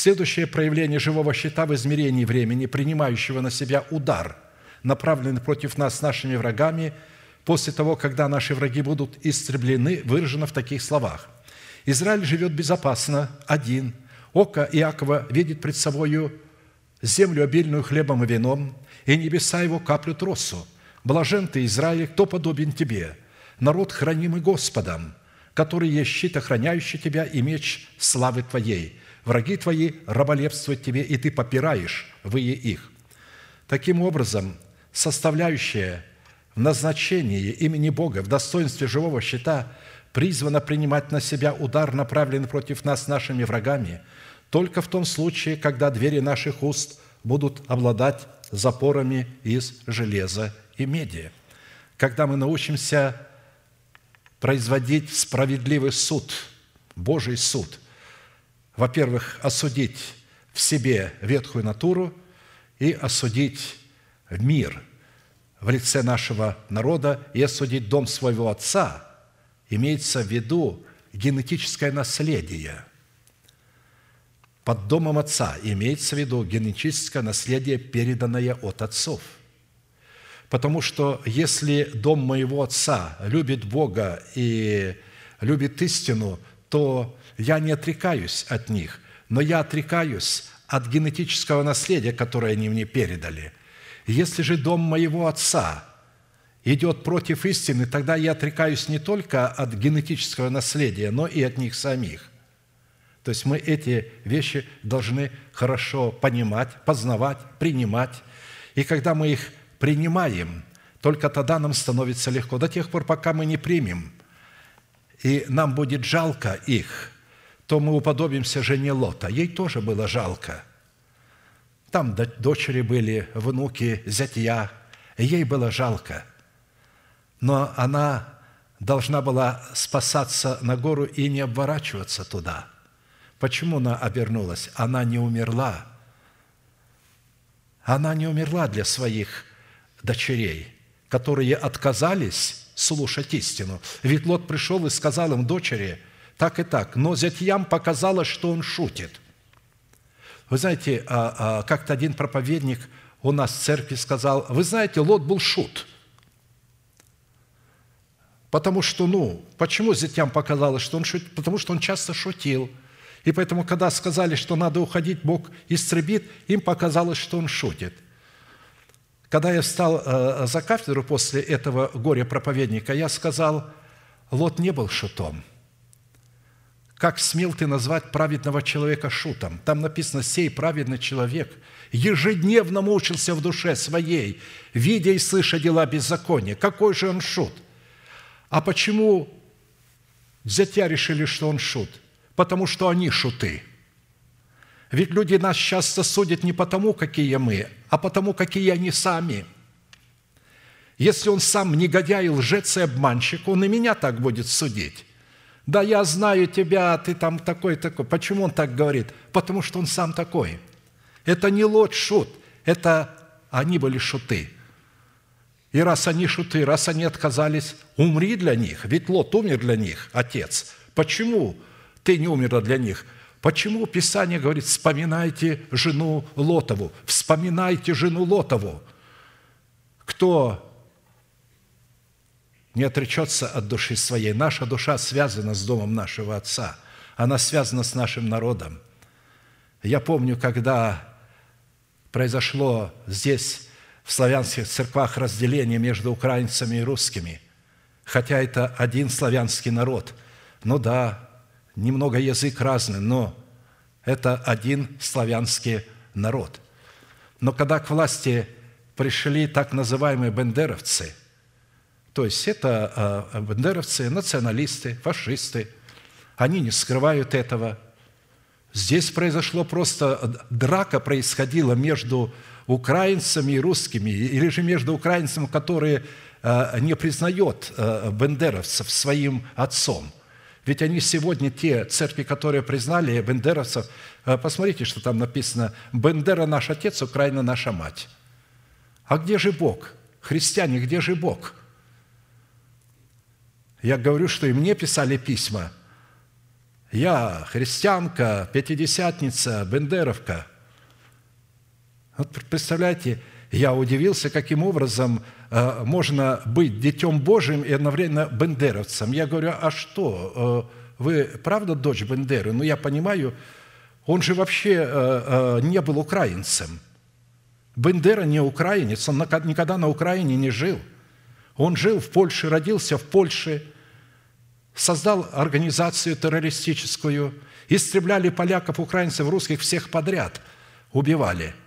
Следующее проявление живого щита в измерении времени, принимающего на себя удар, направленный против нас нашими врагами, после того, когда наши враги будут истреблены, выражено в таких словах. «Израиль живет безопасно, один. Око Иакова видит пред собою землю, обильную хлебом и вином, и небеса его каплют росу. Блажен ты, Израиль, кто подобен тебе? Народ, хранимый Господом, который есть щит, охраняющий тебя, и меч славы твоей. Враги твои раболепствуют тебе, и ты попираешь вые их». Таким образом, составляющая в назначении имени Бога в достоинстве живого щита призвана принимать на себя удар, направленный против нас нашими врагами, только в том случае, когда двери наших уст будут обладать запорами из железа и меди. Когда мы научимся производить справедливый суд, Божий суд – во-первых, осудить в себе ветхую натуру и осудить мир в лице нашего народа и осудить дом своего отца, имеется в виду генетическое наследие. Под домом отца имеется в виду генетическое наследие, переданное от отцов. Потому что если дом моего отца любит Бога и любит истину, то я не отрекаюсь от них, но я отрекаюсь от генетического наследия, которое они мне передали. Если же дом моего отца идет против истины, тогда я отрекаюсь не только от генетического наследия, но и от них самих. То есть мы эти вещи должны хорошо понимать, познавать, принимать. И когда мы их принимаем, только тогда нам становится легко. До тех пор, пока мы не примем, и нам будет жалко их, то мы уподобимся жене Лота. Ей тоже было жалко. Там дочери были, внуки, зятья. Ей было жалко. Но она должна была спасаться на гору и не обворачиваться туда. Почему она обернулась? Она не умерла. Она не умерла для своих дочерей, которые отказались слушать истину. Ведь Лот пришел и сказал им, дочери, так и так, но зятьям показалось, что он шутит. Вы знаете, а, а, как-то один проповедник у нас в церкви сказал, вы знаете, Лот был шут – Потому что, ну, почему зятям показалось, что он шутит? Потому что он часто шутил. И поэтому, когда сказали, что надо уходить, Бог истребит, им показалось, что он шутит. Когда я встал э, за кафедру после этого горя-проповедника, я сказал, Лот не был шутом. Как смел ты назвать праведного человека шутом? Там написано, сей праведный человек ежедневно мучился в душе своей, видя и слыша дела беззакония. Какой же он шут – а почему зятя решили, что он шут? Потому что они шуты. Ведь люди нас часто судят не потому, какие мы, а потому, какие они сами. Если он сам негодяй, лжец и обманщик, он и меня так будет судить. Да, я знаю тебя, ты там такой-такой. Почему он так говорит? Потому что он сам такой. Это не лот шут, это они были шуты – и раз они шуты, раз они отказались, умри для них. Ведь Лот умер для них, отец. Почему ты не умерла для них? Почему Писание говорит, вспоминайте жену Лотову, вспоминайте жену Лотову? Кто не отречется от души своей? Наша душа связана с домом нашего Отца. Она связана с нашим народом. Я помню, когда произошло здесь в славянских церквах разделение между украинцами и русскими, хотя это один славянский народ. Ну да, немного язык разный, но это один славянский народ. Но когда к власти пришли так называемые бендеровцы, то есть это а, бендеровцы, националисты, фашисты, они не скрывают этого. Здесь произошло просто, драка происходила между украинцами и русскими, или же между украинцами, которые э, не признают э, бендеровцев своим отцом. Ведь они сегодня, те церкви, которые признали бендеровцев, посмотрите, что там написано, «Бендера наш отец, Украина наша мать». А где же Бог? Христиане, где же Бог? Я говорю, что и мне писали письма. Я христианка, пятидесятница, бендеровка – вот представляете, я удивился, каким образом э, можно быть детем Божьим и одновременно бендеровцем. Я говорю, а что, э, вы правда дочь Бендеры? Ну, я понимаю, он же вообще э, не был украинцем. Бендера не украинец, он никогда на Украине не жил. Он жил в Польше, родился в Польше, создал организацию террористическую, истребляли поляков, украинцев, русских всех подряд, убивали –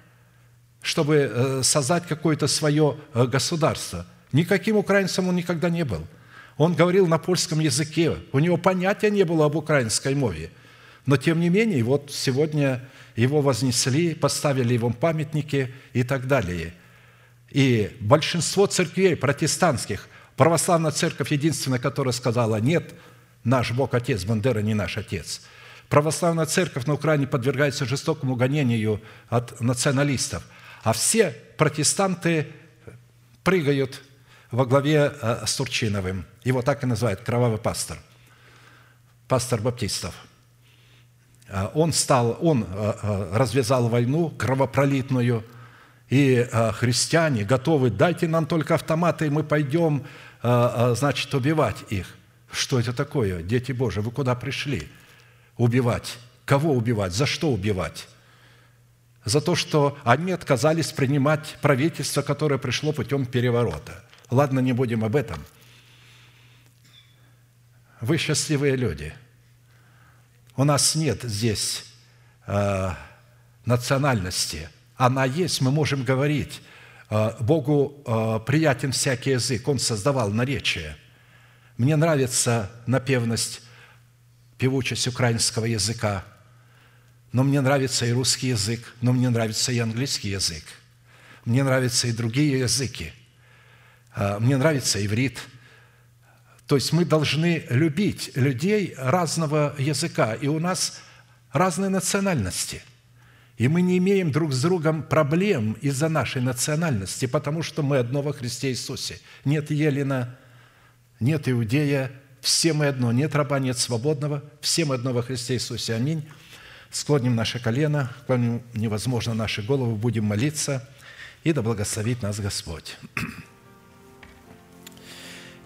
чтобы э, создать какое-то свое э, государство. Никаким украинцем он никогда не был. Он говорил на польском языке, у него понятия не было об украинской мове. Но тем не менее, вот сегодня его вознесли, поставили его памятники и так далее. И большинство церквей протестантских, православная церковь единственная, которая сказала, нет, наш Бог Отец, Бандера не наш Отец. Православная церковь на Украине подвергается жестокому гонению от националистов – а все протестанты прыгают во главе э, с Турчиновым. Его так и называют «кровавый пастор», пастор баптистов. Э, он стал, он э, развязал войну кровопролитную, и христиане готовы, дайте нам только автоматы, и мы пойдем, значит, убивать их. Что это такое, дети Божии? Вы куда пришли? Убивать. Кого убивать? За что убивать? за то, что они отказались принимать правительство, которое пришло путем переворота. Ладно, не будем об этом. Вы счастливые люди. у нас нет здесь э, национальности. Она есть, мы можем говорить. Э, Богу э, приятен всякий язык, Он создавал наречие. Мне нравится напевность, певучесть украинского языка, но мне нравится и русский язык, но мне нравится и английский язык. Мне нравятся и другие языки. Э, мне нравится иврит – то есть мы должны любить людей разного языка, и у нас разные национальности. И мы не имеем друг с другом проблем из-за нашей национальности, потому что мы одно во Христе Иисусе. Нет Елена, нет Иудея, все мы одно. Нет раба, нет свободного, все мы одно во Христе Иисусе. Аминь. Склоним наше колено, клоним невозможно наши головы, будем молиться, и да благословит нас Господь.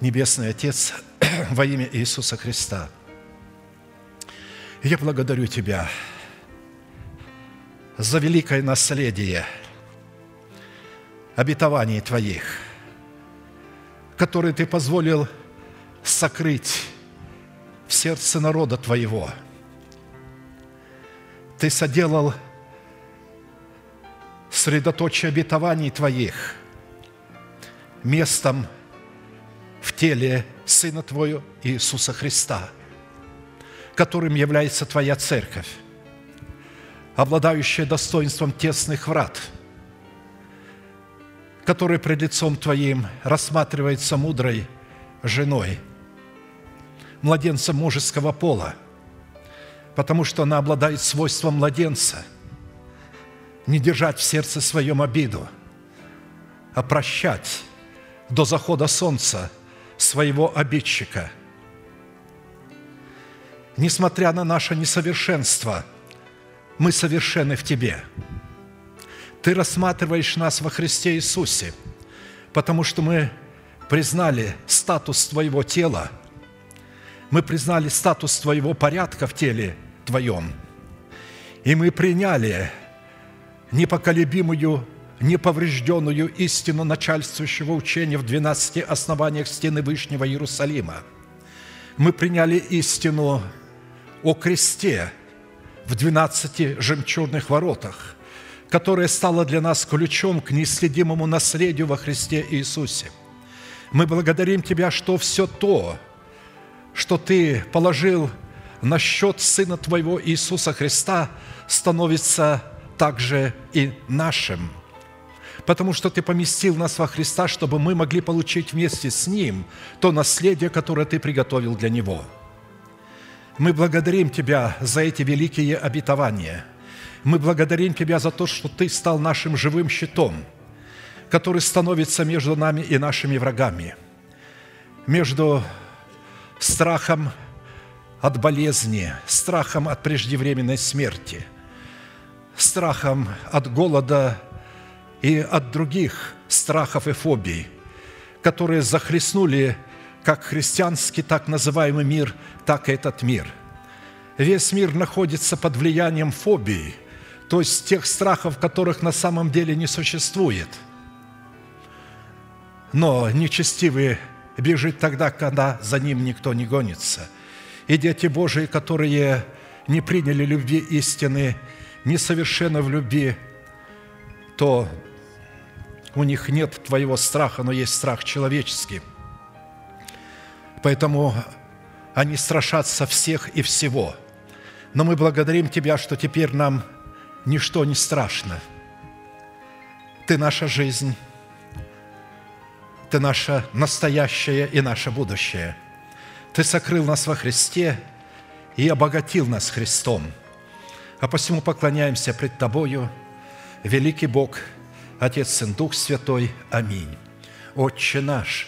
Небесный Отец, во имя Иисуса Христа, я благодарю Тебя за великое наследие обетований Твоих, которые Ты позволил сокрыть в сердце народа Твоего. Ты соделал средоточие обетований Твоих местом в теле Сына Твоего Иисуса Христа, которым является Твоя церковь, обладающая достоинством тесных врат, который пред лицом Твоим рассматривается мудрой женой, младенцем мужеского пола, потому что она обладает свойством младенца – не держать в сердце своем обиду, а прощать до захода солнца – своего обидчика. Несмотря на наше несовершенство, мы совершенны в Тебе. Ты рассматриваешь нас во Христе Иисусе, потому что мы признали статус Твоего тела, мы признали статус Твоего порядка в теле Твоем, и мы приняли непоколебимую неповрежденную истину начальствующего учения в 12 основаниях стены Вышнего Иерусалима. Мы приняли истину о кресте в 12 жемчужных воротах, которая стала для нас ключом к неследимому наследию во Христе Иисусе. Мы благодарим Тебя, что все то, что Ты положил на счет Сына Твоего Иисуса Христа, становится также и нашим – потому что Ты поместил нас во Христа, чтобы мы могли получить вместе с Ним то наследие, которое Ты приготовил для Него. Мы благодарим Тебя за эти великие обетования. Мы благодарим Тебя за то, что Ты стал нашим живым щитом, который становится между нами и нашими врагами, между страхом от болезни, страхом от преждевременной смерти, страхом от голода и от других страхов и фобий, которые захлестнули как христианский так называемый мир, так и этот мир. Весь мир находится под влиянием фобий, то есть тех страхов, которых на самом деле не существует. Но нечестивый бежит тогда, когда за ним никто не гонится. И дети Божии, которые не приняли любви истины, несовершенно в любви, то у них нет твоего страха, но есть страх человеческий. Поэтому они страшатся всех и всего. Но мы благодарим Тебя, что теперь нам ничто не страшно. Ты наша жизнь, Ты наше настоящее и наше будущее. Ты сокрыл нас во Христе и обогатил нас Христом. А посему поклоняемся пред Тобою, великий Бог – Отец, Сын, Дух Святой. Аминь. Отче наш,